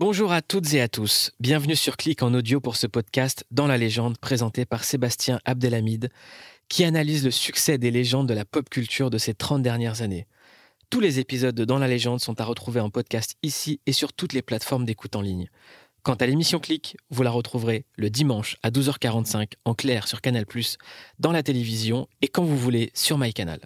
Bonjour à toutes et à tous. Bienvenue sur Clic en audio pour ce podcast Dans la légende présenté par Sébastien Abdelhamid qui analyse le succès des légendes de la pop culture de ces 30 dernières années. Tous les épisodes de Dans la légende sont à retrouver en podcast ici et sur toutes les plateformes d'écoute en ligne. Quant à l'émission Clic, vous la retrouverez le dimanche à 12h45 en clair sur Canal+, dans la télévision et quand vous voulez sur MyCanal.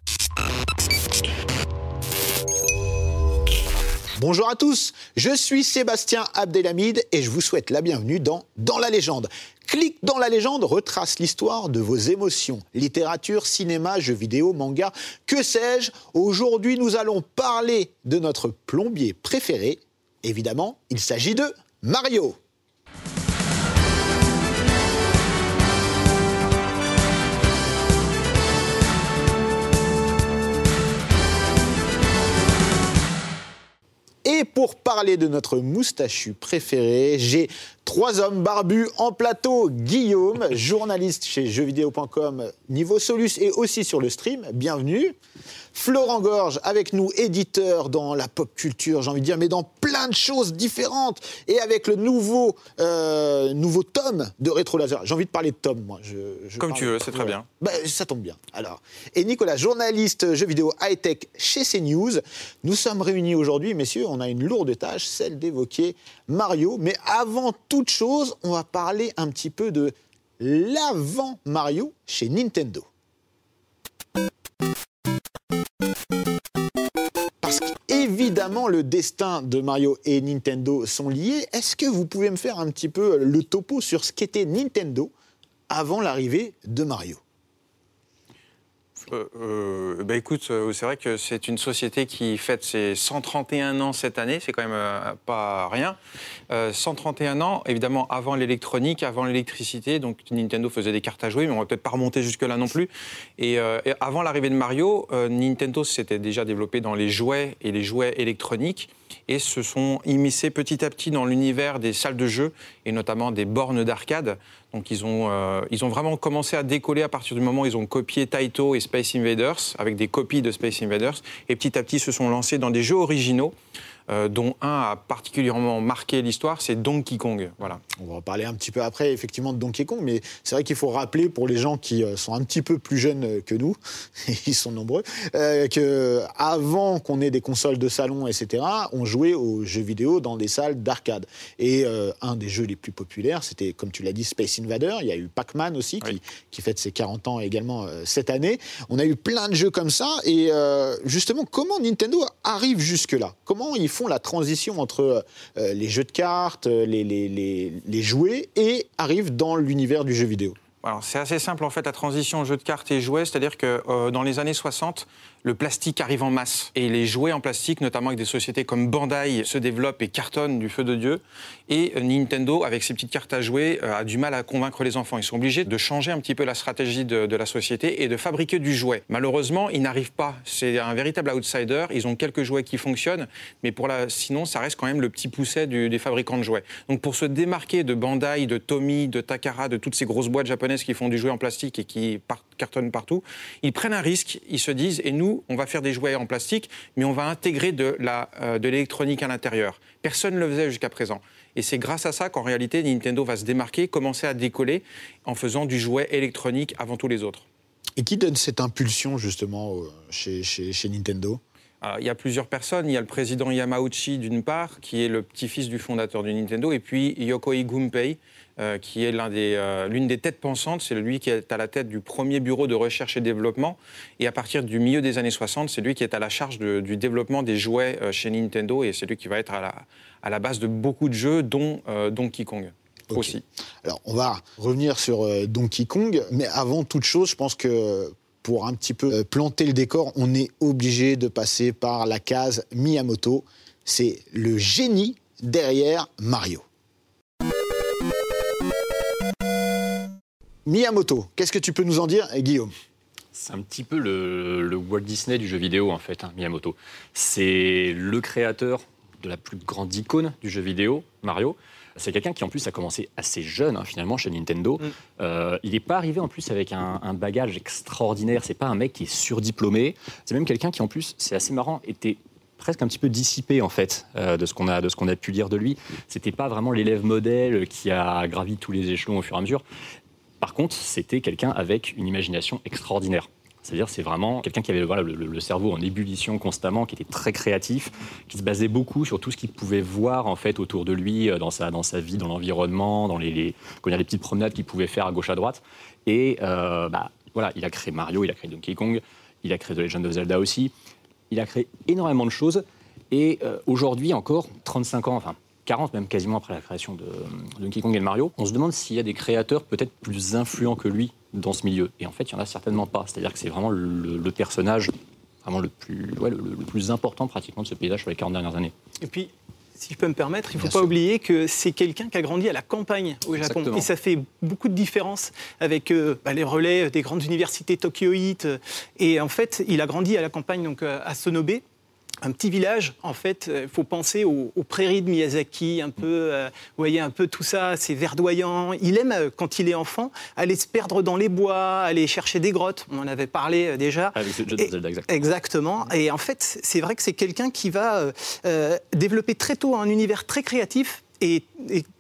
Bonjour à tous, je suis Sébastien Abdelhamid et je vous souhaite la bienvenue dans Dans la légende. Clic dans la légende retrace l'histoire de vos émotions. Littérature, cinéma, jeux vidéo, manga, que sais-je Aujourd'hui, nous allons parler de notre plombier préféré. Évidemment, il s'agit de Mario. Pour parler de notre moustachu préféré, j'ai trois hommes barbus en plateau. Guillaume, journaliste chez jeuxvideo.com, niveau Solus et aussi sur le stream. Bienvenue. Florent Gorge avec nous, éditeur dans la pop culture, j'ai envie de dire, mais dans plein de choses différentes. Et avec le nouveau, euh, nouveau tome de Rétro Laser. J'ai envie de parler de tome, moi. Je, Comme tu veux, c'est très bien. Bah, ça tombe bien. Alors. Et Nicolas, journaliste jeux vidéo high-tech chez CNews. Nous sommes réunis aujourd'hui, messieurs, on a une lourde tâche, celle d'évoquer Mario. Mais avant chose, on va parler un petit peu de l'avant Mario chez Nintendo. Parce qu'évidemment, le destin de Mario et Nintendo sont liés. Est-ce que vous pouvez me faire un petit peu le topo sur ce qu'était Nintendo avant l'arrivée de Mario? Euh, euh, bah écoute, euh, c'est vrai que c'est une société qui fête ses 131 ans cette année, c'est quand même euh, pas rien. 131 ans, évidemment, avant l'électronique, avant l'électricité, donc Nintendo faisait des cartes à jouer, mais on va peut-être pas remonter jusque-là non plus. Et, et avant l'arrivée de Mario, Nintendo s'était déjà développé dans les jouets et les jouets électroniques et se sont immiscés petit à petit dans l'univers des salles de jeu et notamment des bornes d'arcade. Donc ils ont, euh, ils ont vraiment commencé à décoller à partir du moment où ils ont copié Taito et Space Invaders avec des copies de Space Invaders et petit à petit se sont lancés dans des jeux originaux. Euh, dont un a particulièrement marqué l'histoire, c'est Donkey Kong. Voilà. On va en parler un petit peu après, effectivement, de Donkey Kong, mais c'est vrai qu'il faut rappeler pour les gens qui euh, sont un petit peu plus jeunes que nous, et ils sont nombreux, euh, qu'avant qu'on ait des consoles de salon, etc., on jouait aux jeux vidéo dans des salles d'arcade. Et euh, un des jeux les plus populaires, c'était, comme tu l'as dit, Space Invader. Il y a eu Pac-Man aussi, Oui. qui, qui fête ses 40 ans également euh, cette année. On a eu plein de jeux comme ça. Et euh, justement, comment Nintendo arrive jusque-là? Comment ils font la transition entre euh, les jeux de cartes, euh, les, les, les, jouets, et arrivent dans l'univers du jeu vidéo. C'est assez simple en fait la transition jeux de cartes et jouets, c'est-à-dire que euh, dans les années 60, le plastique arrive en masse et les jouets en plastique, notamment avec des sociétés comme Bandai, se développent et cartonnent du feu de Dieu. Et Nintendo, avec ses petites cartes à jouer, euh, a du mal à convaincre les enfants. Ils sont obligés de changer un petit peu la stratégie de, la société et de fabriquer du jouet. Malheureusement, ils n'arrivent pas. C'est un véritable outsider. Ils ont quelques jouets qui fonctionnent, mais pour la, sinon, ça reste quand même le petit pousset des fabricants de jouets. Donc pour se démarquer de Bandai, de Tommy, de Takara, de toutes ces grosses boîtes japonaises qui font du jouet en plastique et qui cartonnent partout, ils prennent un risque. Ils se disent, et nous, on va faire des jouets en plastique, mais on va intégrer de la- euh, de l'électronique à l'intérieur. Personne ne le faisait jusqu'à présent. Et c'est grâce à ça qu'en réalité, Nintendo va se démarquer, commencer à décoller en faisant du jouet électronique avant tous les autres. Et qui donne cette impulsion, justement, euh, chez, chez, chez Nintendo? Euh, Il y a plusieurs personnes. Il y a le président Yamauchi, d'une part, qui est le petit-fils du fondateur du Nintendo, et puis Yokoi Gunpei, euh, qui est des, euh, l'une des têtes pensantes. C'est lui qui est à la tête du premier bureau de recherche et développement. Et à partir du milieu des années 60, c'est lui qui est à la charge de- du développement des jouets euh, chez Nintendo, et c'est lui qui va être à la, à la base de beaucoup de jeux, dont Donkey Kong aussi. Alors, on va revenir sur Donkey Kong, mais avant toute chose, je pense que pour un petit peu planter le décor, on est obligé de passer par la case Miyamoto. C'est le génie derrière Mario. Miyamoto, qu'est-ce que tu peux nous en dire, Guillaume? C'est un petit peu le, le Walt Disney du jeu vidéo, en fait, hein, Miyamoto. C'est le créateur de la plus grande icône du jeu vidéo, Mario. C'est quelqu'un qui, en plus, a commencé assez jeune, hein, finalement, chez Nintendo. Mm. Euh, il n'est pas arrivé, en plus, avec un, un bagage extraordinaire. C'est pas un mec qui est surdiplômé. C'est même quelqu'un qui, en plus, c'est assez marrant, était presque un petit peu dissipé en fait euh, de ce qu'on a de ce qu'on a pu lire de lui. C'était pas vraiment l'élève modèle qui a gravi tous les échelons au fur et à mesure. Par contre, c'était quelqu'un avec une imagination extraordinaire. C'est-à-dire, c'est vraiment quelqu'un qui avait le, cerveau en ébullition constamment, qui était très créatif, qui se basait beaucoup sur tout ce qu'il pouvait voir en fait autour de lui, euh, dans sa, dans sa vie, dans l'environnement, dans les petites promenades qu'il pouvait faire à gauche à droite. Et euh, bah, voilà, il a créé Mario, il a créé Donkey Kong, il a créé The Legend of Zelda aussi. Il a créé énormément de choses. Et euh, aujourd'hui encore, 35 ans, enfin 40 même quasiment après la création de, Donkey Kong et de Mario, on se demande s'il y a des créateurs peut-être plus influents que lui dans ce milieu. Et en fait, il n'y en a certainement pas. C'est-à-dire que c'est vraiment le, personnage vraiment le plus, le, plus important pratiquement de ce paysage sur les 40 dernières années. Et puis, si je peux me permettre, il ne faut pas oublier que c'est quelqu'un qui a grandi à la campagne au Japon. Et ça fait beaucoup de différence avec euh, bah, les relais des grandes universités tokyoïtes. Et en fait, il a grandi à la campagne, donc euh, à Sonobe un petit village, en fait, il faut penser aux, prairies de Miyazaki, un peu, euh, vous voyez, un peu tout ça, c'est verdoyant. Il aime, euh, quand il est enfant, aller se perdre dans les bois, aller chercher des grottes. On en avait parlé euh, déjà. Avec ce jeu de Zelda, exactement. Exactement. Et en fait, c'est vrai que c'est quelqu'un qui va développer très tôt un univers très créatif et,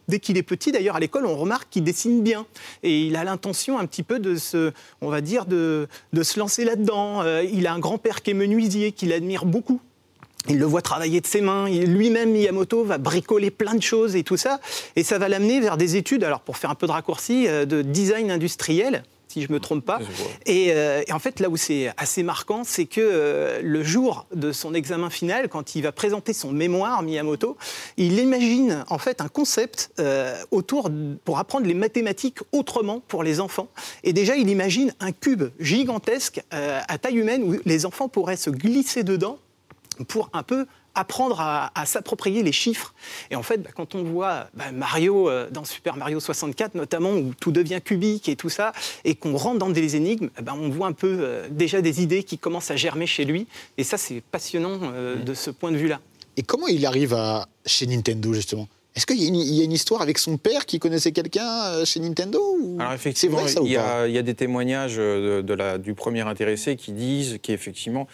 dès qu'il est petit, d'ailleurs, à l'école, on remarque qu'il dessine bien. Et il a l'intention un petit peu de se, on va dire, de, de se lancer là-dedans. il a un grand-père qui est menuisier, qu'il admire beaucoup. Il le voit travailler de ses mains. Lui-même, Miyamoto, va bricoler plein de choses et tout ça. Et ça va l'amener vers des études, alors pour faire un peu de raccourci, euh, de design industriel si je ne me trompe pas. Euh, et, en fait, là où c'est assez marquant, c'est que euh, le jour de son examen final, quand il va présenter son mémoire, Miyamoto, il imagine en fait un concept autour pour apprendre les mathématiques autrement pour les enfants. Et déjà, il imagine un cube gigantesque à taille humaine où les enfants pourraient se glisser dedans pour un peu apprendre à, s'approprier les chiffres. Et en fait, bah, quand on voit bah, Mario euh, dans Super Mario 64 notamment, où tout devient cubique et tout ça, et qu'on rentre dans des énigmes, bah, on voit un peu euh, déjà des idées qui commencent à germer chez lui. Et ça, c'est passionnant euh, de ce point de vue-là. Et comment il arrive à, chez Nintendo, justement? Est-ce qu'il y, a une histoire avec son père qui connaissait quelqu'un chez Nintendo Alors effectivement, il, y a, des témoignages de, la, du premier intéressé qui disent qu'effectivement,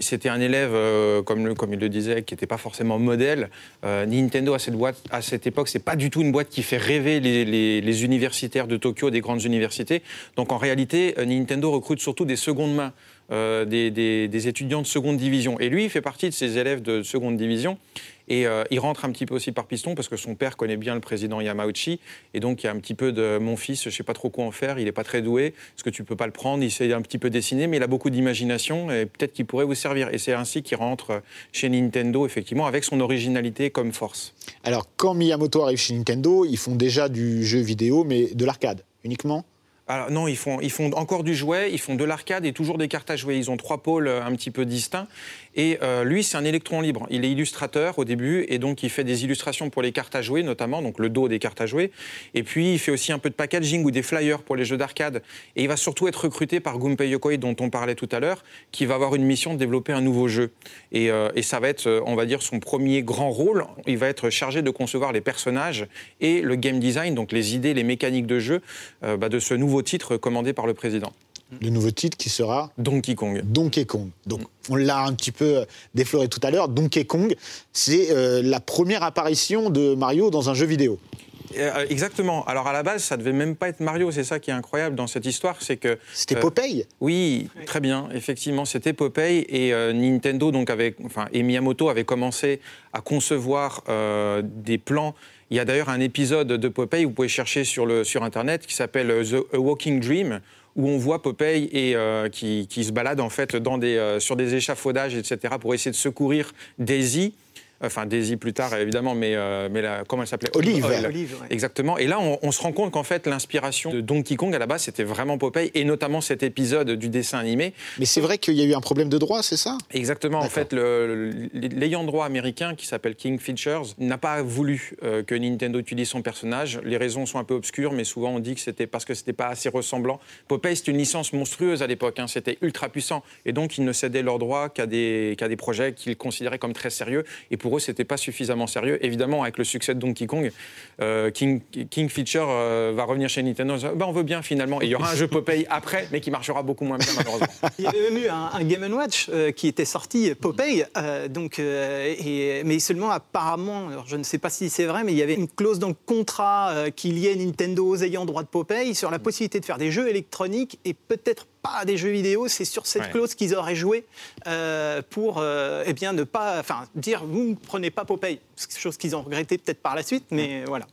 c'était un élève, euh, comme, comme, il le disait, qui n'était pas forcément modèle. Euh, Nintendo, à cette, boîte, à cette époque, c'est pas du tout une boîte qui fait rêver les, universitaires de Tokyo, des grandes universités. Donc en réalité, euh, Nintendo recrute surtout des secondes mains. des, étudiants de seconde division. Et lui, il fait partie de ces élèves de seconde division. Et euh, il rentre un petit peu aussi par piston parce que son père connaît bien le président Yamauchi. Et donc, il y a un petit peu de mon fils, je ne sais pas trop quoi en faire, il n'est pas très doué. Est-ce que tu peux pas le prendre? Il sait un petit peu dessiner, mais il a beaucoup d'imagination et peut-être qu'il pourrait vous servir. Et c'est ainsi qu'il rentre chez Nintendo, effectivement, avec son originalité comme force. Alors, quand Miyamoto arrive chez Nintendo, ils font déjà du jeu vidéo, mais de l'arcade uniquement non, ils font, ils font encore du jouet, ils font de l'arcade et toujours des cartes à jouer. Ils ont trois pôles euh, un petit peu distincts. Et euh, lui, c'est un électron libre. Il est illustrateur au début et donc il fait des illustrations pour les cartes à jouer, notamment, donc le dos des cartes à jouer. Et puis, il fait aussi un peu de packaging ou des flyers pour les jeux d'arcade. Et il va surtout être recruté par Gunpei Yokoi, dont on parlait tout à l'heure, qui va avoir une mission de développer un nouveau jeu. Et, euh, ça va être, on va dire, son premier grand rôle. Il va être chargé de concevoir les personnages et le game design, donc les idées, les mécaniques de jeu bah, de ce nouveau titre commandé par le président. Le nouveau titre qui sera Donkey Kong. Donkey Kong. Donc, on l'a un petit peu défloré tout à l'heure. Donkey Kong, c'est euh, la première apparition de Mario dans un jeu vidéo. Euh, exactement. Alors à la base, ça devait même pas être Mario. C'est ça qui est incroyable dans cette histoire, c'est que c'était euh, Popeye? Oui, très bien. Effectivement, c'était Popeye et Nintendo donc avait, enfin, et Miyamoto avait commencé à concevoir des plans il y a d'ailleurs un épisode de Popeye, vous pouvez chercher sur, le, sur Internet, qui s'appelle euh, The Walking Dream, où on voit Popeye et, euh, qui, se balade en fait dans des, euh, sur des échafaudages, etc., pour essayer de secourir Daisy enfin Daisy plus tard évidemment, mais, euh, mais comment elle s'appelait? Olive. Exactement. Et là, on, se rend compte qu'en fait, l'inspiration de Donkey Kong à la base, c'était vraiment Popeye, et notamment cet épisode du dessin animé. Mais c'est vrai qu'il y a eu un problème de droit, c'est ça? Exactement. En fait, l'ayant droit américain qui s'appelle King Features n'a pas voulu euh, que Nintendo utilise son personnage. Les raisons sont un peu obscures, mais souvent on dit que c'était parce que c'était pas assez ressemblant. Popeye, c'est une licence monstrueuse à l'époque. Hein. C'était ultra puissant, et donc ils ne cédaient leurs droits qu'à des, des projets qu'ils considéraient comme très sérieux. Et pour c'était pas suffisamment sérieux. Évidemment, avec le succès de Donkey Kong, euh, King, King Feature euh, va revenir chez Nintendo. Ben, on veut bien finalement. Il y aura un jeu Popeye après, mais qui marchera beaucoup moins bien malheureusement. Il y avait même eu un, un Game Watch euh, qui était sorti, Popeye, donc, et, mais seulement apparemment, je ne sais pas si c'est vrai, mais il y avait une clause dans le contrat qui liait Nintendo aux ayants droit de Popeye sur la possibilité de faire des jeux électroniques et peut-être pas des jeux vidéo. C'est sur cette Ouais. clause qu'ils auraient joué euh, pour euh, eh bien, ne pas enfin, dire vous ne prenez pas Popeye. Chose qu'ils ont regretté peut-être par la suite, mais voilà.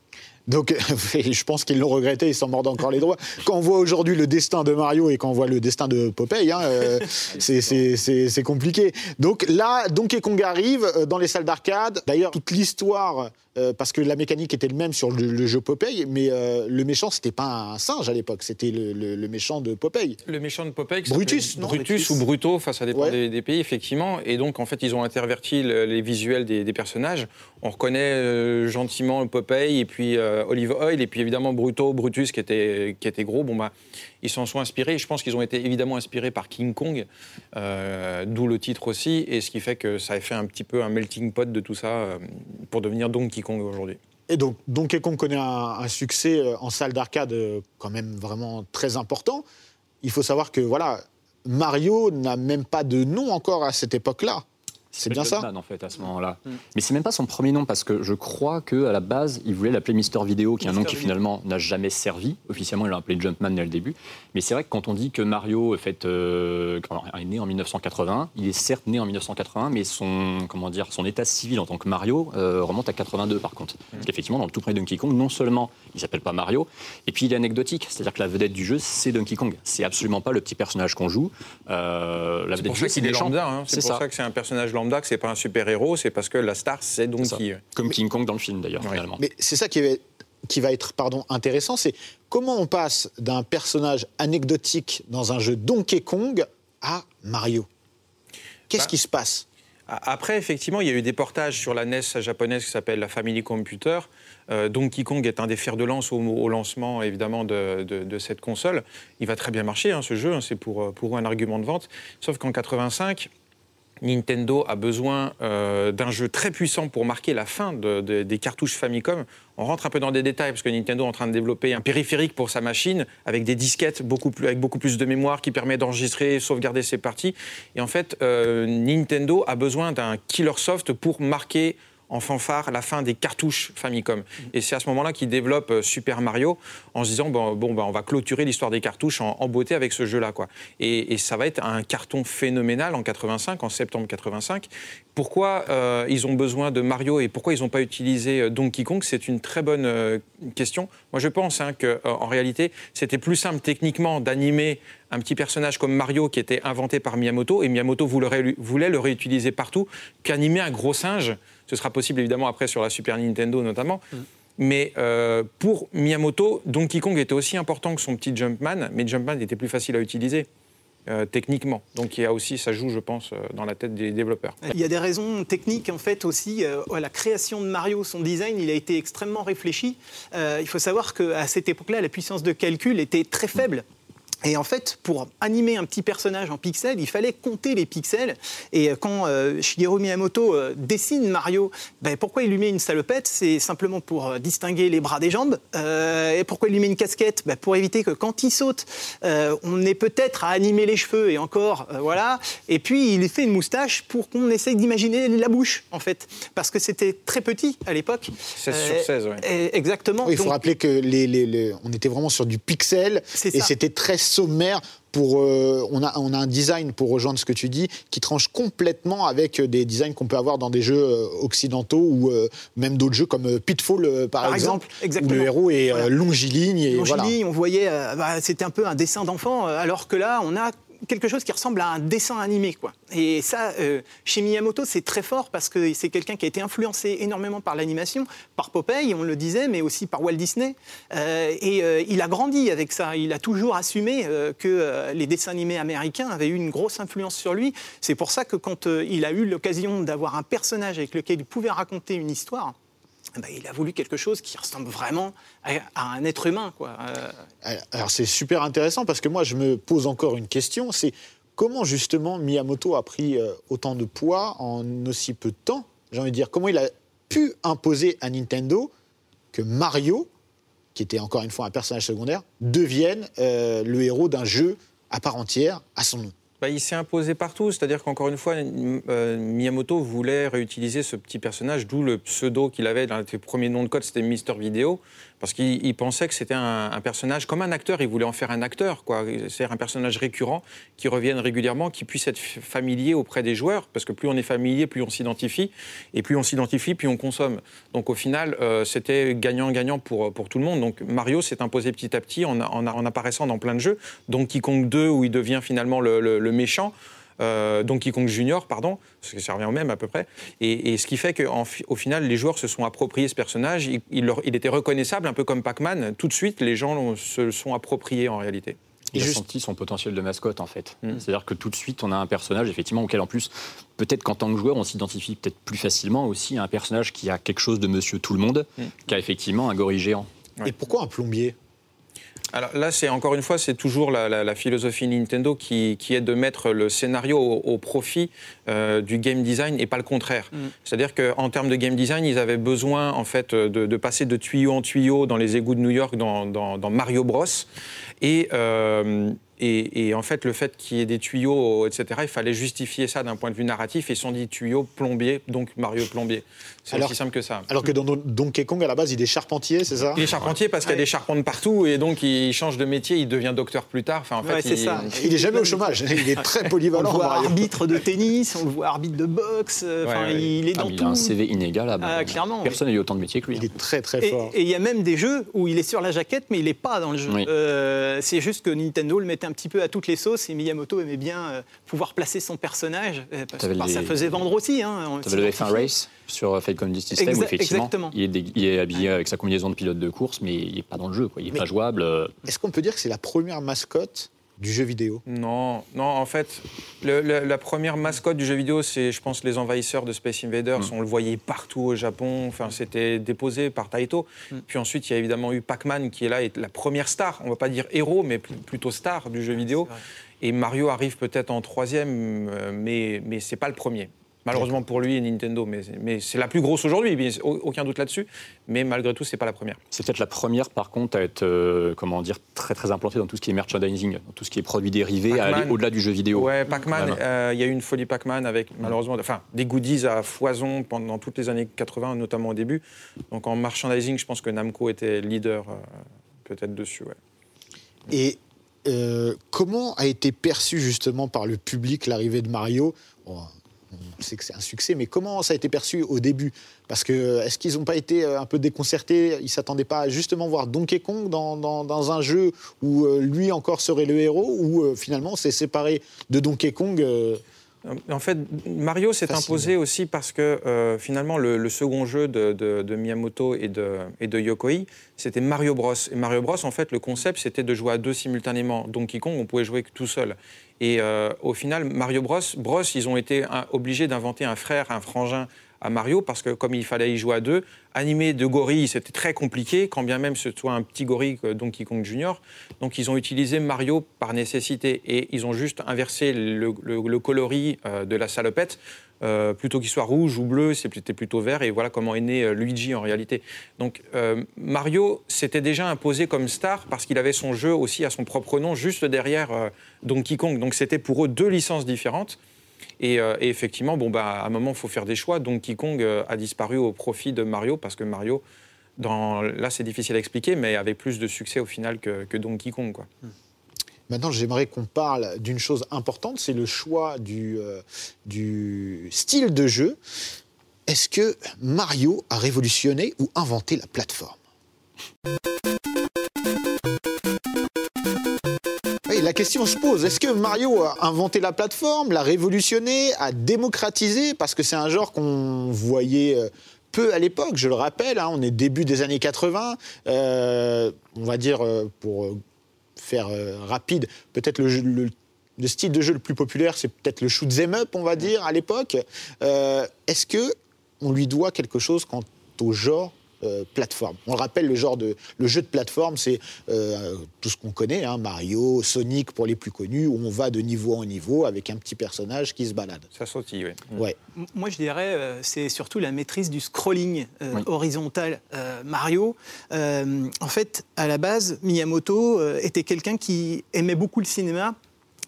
Donc, je pense qu'ils l'ont regretté, ils s'en mordent encore les doigts. Quand on voit aujourd'hui le destin de Mario et quand on voit le destin de Popeye, hein, euh, c'est- c'est c'est- c'est compliqué. Donc là, Donkey Kong arrive dans les salles d'arcade. D'ailleurs, toute l'histoire, euh, parce que la mécanique était le même sur le, le jeu Popeye, mais euh, le méchant, c'était pas un singe à l'époque, c'était le, le- le méchant de Popeye. Le méchant de Popeye. Brutus, non Brutus Brutus. ou Bruto, dépend Ouais. des, des pays, effectivement. Et donc, en fait, ils ont interverti le- les visuels des, des personnages. On reconnaît euh, gentiment Popeye et puis Olive Oil, et puis évidemment Bruto, Brutus qui était, qui était gros. Bon, bah, ils s'en sont inspirés. Je pense qu'ils ont été évidemment inspirés par King Kong, euh, d'où le titre aussi, et ce qui fait que ça a fait un petit peu un melting pot de tout ça euh, pour devenir Donkey Et donc, Donkey Kong connaît un, un succès euh, en salle d'arcade euh, quand même vraiment très important. Il faut savoir que voilà, Mario n'a même pas de nom encore à cette époque-là. C'est bien ça Jumpman, en fait à ce moment-là. Mais c'est même pas son premier nom parce que je crois que à la base il voulait l'appeler Mister Vidéo, qui est un nom qui Video. finalement n'a jamais servi. Officiellement il l'a appelé Jumpman dès le début. Mais c'est vrai que quand on dit que Mario est, fait, euh, est né en 1980, il est certes né en 1980, mais son comment dire son état civil en tant que Mario euh, remonte à 82 par contre. Parce qu'effectivement dans le tout premier Donkey Kong, non seulement il s'appelle pas Mario, et puis il est anecdotique, c'est-à-dire que la vedette du jeu c'est Donkey Kong. C'est absolument pas le petit personnage qu'on joue. Euh, la C'est vedette pour du jeu hein. C'est C'est pour ça. ça que c'est un personnage lambda, que c'est pas un super-héros, c'est parce que la star, c'est. Donkey. Comme King Kong dans le film d'ailleurs Ouais. finalement. Mais c'est ça qui va, qui va être pardon, intéressant, c'est comment on passe d'un personnage anecdotique dans un jeu Donkey Kong à Mario. Qu'est-ce Bah, qui se passe? A- Après, effectivement, il y a eu des portages sur la NES japonaise qui s'appelle la Family Computer. Euh, Donkey Kong est un des fers de lance au, au lancement, évidemment, de, de- de cette console. Il va très bien marcher, hein, ce jeu. hein, c'est pour, euh, pour eux un argument de vente. Sauf qu'en 85, Nintendo a besoin euh, d'un jeu très puissant pour marquer la fin de- de- des cartouches Famicom. On rentre un peu dans des détails parce que Nintendo est en train de développer un périphérique pour sa machine avec des disquettes avec beaucoup plus de mémoire qui permet d'enregistrer, sauvegarder ses parties. Et en fait, euh, Nintendo a besoin d'un killer soft pour marquer en fanfare la fin des cartouches Famicom. Et c'est à ce moment-là qu'ils développent euh, Super Mario en se disant bon, bon bah, on va clôturer l'histoire des cartouches en, beauté avec ce jeu-là. Et, ça va être un carton phénoménal en 85, en septembre 85. Pourquoi euh, ils ont besoin de Mario et pourquoi ils n'ont pas utilisé euh, Donkey Kong? C'est une très bonne question. Moi, je pense hein, que, euh, en réalité, c'était plus simple techniquement d'animer un petit personnage comme Mario qui était inventé par Miyamoto et Miyamoto voulait le réutiliser partout qu'animer un gros singe. Ce sera possible évidemment après sur la Super Nintendo notamment. Mais euh, pour Miyamoto, Donkey Kong était aussi important que son petit Jumpman, mais Jumpman était plus facile à utiliser euh, techniquement. Donc il y a aussi, ça joue, je pense, euh, dans la tête des développeurs. Il y a des raisons techniques en fait aussi. Euh, ouais, la création de Mario, son design, il a été extrêmement réfléchi. Euh, il faut savoir qu'à cette époque-là, la puissance de calcul était très faible. Et en fait, pour animer un petit personnage en pixels, il fallait compter les pixels. Et quand euh, Shigeru Miyamoto euh, dessine Mario, ben, pourquoi il lui met une salopette? C'est simplement pour euh, distinguer les bras des jambes. Euh, et pourquoi il lui met une casquette? Ben, Pour éviter que quand il saute, euh, on ait peut-être à animer les cheveux et encore, euh, voilà. Et puis il fait une moustache pour qu'on essaye d'imaginer la bouche, en fait. Parce que c'était très petit à l'époque. 16 sur 16, ouais. et- Exactement. Oui, Il faut Donc, rappeler que les, les- les- on était vraiment sur du pixel C'est et ça. c'était très sommaire. Pour, euh, on, a, on a un design, pour rejoindre ce que tu dis, qui tranche complètement avec des designs qu'on peut avoir dans des jeux euh, occidentaux ou euh, même d'autres jeux comme Pitfall, par, Par exemple, exemple, où le héros est Voilà. longiligne. Et voilà. Longiligne, on voyait, bah, c'était un peu un dessin d'enfant, alors que là, on a quelque chose qui ressemble à un dessin animé. Quoi. Et ça, euh, chez Miyamoto, c'est très fort parce que c'est quelqu'un qui a été influencé énormément par l'animation, par Popeye, on le disait, mais aussi par Walt Disney. Euh, et euh, il a grandi avec ça. Il a toujours assumé que les dessins animés américains avaient eu une grosse influence sur lui. C'est pour ça que quand il a eu l'occasion d'avoir un personnage avec lequel il pouvait raconter une histoire, ben, il a voulu quelque chose qui ressemble vraiment à, un être humain. Euh, Alors c'est super intéressant parce que moi je me pose encore une question, c'est comment justement Miyamoto a pris euh, autant de poids en aussi peu de temps j'ai envie de dire, comment il a pu imposer à Nintendo que Mario, qui était encore une fois un personnage secondaire, devienne euh, le héros d'un jeu à part entière, à son nom? Bah, il s'est imposé partout, c'est-à-dire qu'encore une fois, euh, Miyamoto voulait réutiliser ce petit personnage, d'où le pseudo qu'il avait dans les premiers noms de code, c'était Mister Video, parce qu'il pensait que c'était un, personnage comme un acteur, il voulait en faire un acteur. C'est-à-dire un personnage récurrent qui revienne régulièrement, qui puisse être familier auprès des joueurs, parce que plus on est familier, plus on s'identifie, et plus on s'identifie, plus on consomme. Donc au final, euh, c'était gagnant-gagnant pour, pour tout le monde. Donc Mario s'est imposé petit à petit en, en, apparaissant dans plein de jeux, Donkey Kong 2 où il devient finalement le, méchant. Euh, Donkey Kong Junior, pardon, parce que ça revient au même à peu près. Et, ce qui fait qu'au final, les joueurs se sont appropriés ce personnage. Il, il, était reconnaissable, un peu comme Pac-Man. Tout de suite, les gens se le sont appropriés en réalité. Il a senti son potentiel de mascotte en fait. Mm. C'est-à-dire que tout de suite on a un personnage effectivement auquel en plus peut-être qu'en tant que joueur on s'identifie peut-être plus facilement aussi à un personnage qui a quelque chose de Monsieur Tout le Monde, mm. qui a effectivement un gorille géant. Et pourquoi un plombier? Alors là, c'est encore une fois, c'est toujours la, philosophie Nintendo qui, est de mettre le scénario au, profit euh, du game design et pas le contraire. Mm. C'est-à-dire qu'en termes de game design, ils avaient besoin en fait de, passer de tuyau en tuyau dans les égouts de New York dans, dans Mario Bros. Et euh, et, en fait, le fait qu'il y ait des tuyaux, etc., il fallait justifier ça d'un point de vue narratif. Et ils sont dit tuyaux plombier, donc Mario Plombier. C'est aussi simple que ça. Alors que dans Donkey Kong, à la base, il est charpentier, c'est ça? Il est charpentier parce qu'il y a des charpentes partout. Et donc, il change de métier, il devient docteur plus tard. Enfin, en fait, il, ça. il est jamais au chômage. Il est très polyvalent. On le voit arbitre de tennis, on le voit arbitre de boxe. Enfin, il est dans ah, tout. Il a un CV inégalable. Ah, clairement. Personne n'a eu autant de métiers que lui. Il est très, très fort. Et il y a même des jeux où il est sur la jaquette, mais il n'est pas dans le jeu. Euh, c'est juste que Nintendo le mettait un petit peu à toutes les sauces et Miyamoto aimait bien euh, pouvoir placer son personnage, euh, parce que ça faisait vendre aussi. Hein, tu avais le F1 Race sur Falcon System, où effectivement, il est, il est, habillé avec sa combinaison de pilote de course, mais il n'est pas dans le jeu, quoi. il n'est pas jouable. Euh. Est-ce qu'on peut dire que c'est la première mascotte du jeu vidéo Non, non, en fait, la première mascotte du jeu vidéo, c'est, je pense, les envahisseurs de Space Invaders. Mm. On le voyait partout au Japon. Enfin, c'était déposé par Taito. Mm. Puis ensuite, il y a évidemment eu Pac-Man qui est là, est la première star. On ne va pas dire héros, mais plutôt star du jeu vidéo. Et Mario arrive peut-être en troisième, euh, mais mais c'est pas le premier. Malheureusement pour lui et Nintendo, mais, mais c'est la plus grosse aujourd'hui, aucun doute là-dessus. Mais malgré tout, c'est pas la première. C'est peut-être la première, par contre, à être euh, comment dire très très implantée dans tout ce qui est merchandising, dans tout ce qui est produits dérivés, à aller au-delà du jeu vidéo. Ouais, Pac-Man. Euh, il y a eu une folie Pac-Man avec malheureusement, enfin des goodies à foison pendant toutes les années 80, notamment au début. Donc en merchandising, je pense que Namco était leader peut-être dessus. Ouais. Et euh, comment a été perçu justement par le public l'arrivée de Mario? Sait que c'est un succès, mais comment ça a été perçu au début? Parce que est-ce qu'ils n'ont pas été euh, un peu déconcertés? Ils ne s'attendaient pas à justement voir Donkey Kong dans, un jeu où euh, lui encore serait le héros, ou finalement c'est séparé de Donkey Kong euh, en fait, Mario s'est imposé aussi parce que euh, finalement, le, second jeu de, Miyamoto et de, et de Yokoi, c'était Mario Bros. Et Mario Bros, en fait, le concept, c'était de jouer à deux simultanément. Donkey Kong, on pouvait jouer que tout seul. Et euh, au final, Mario Bros, Bros, ils ont été obligés d'inventer un frère, un frangin à Mario parce que comme il fallait y jouer à deux, animer de gorilles, c'était très compliqué, quand bien même ce soit un petit gorille Donkey Kong Junior. Donc ils ont utilisé Mario par nécessité et ils ont juste inversé le, coloris euh, de la salopette. Euh, plutôt qu'il soit rouge ou bleu, c'était plutôt vert, et voilà comment est né euh, Luigi en réalité. Donc Mario s'était déjà imposé comme star parce qu'il avait son jeu aussi à son propre nom, juste derrière Donkey Kong. Donc c'était pour eux deux licences différentes. Euh, et, effectivement, bon, bah, à un moment, il faut faire des choix. Donkey Kong euh, a disparu au profit de Mario parce que Mario, dans, là, c'est difficile à expliquer, mais avait plus de succès au final que, Donkey Kong. Quoi. Hmm. Maintenant, j'aimerais qu'on parle d'une chose importante, c'est le choix du, euh, du style de jeu. Est-ce que Mario a révolutionné ou inventé la plateforme? La question se pose. Est-ce que Mario a inventé la plateforme, l'a révolutionné, a démocratisé? Parce que c'est un genre qu'on voyait euh, peu à l'époque, je le rappelle. Hein, on est début des années 80. Euh, on va dire, pour faire rapide, peut-être le, style de jeu le plus populaire, c'est peut-être le shoot 'em up, on va dire, à l'époque. Est-ce que on lui doit quelque chose quant au genre euh, plateforme. On le rappelle, le genre de le jeu de plateforme, c'est euh, tout ce qu'on connaît, hein, Mario, Sonic pour les plus connus, où on va de niveau en niveau avec un petit personnage qui se balade. Ça sautille, oui. Ouais. M- Moi, je dirais, euh, c'est surtout la maîtrise du scrolling euh, horizontal. Euh, Mario, euh, en fait, à la base, Miyamoto euh, était quelqu'un qui aimait beaucoup le cinéma.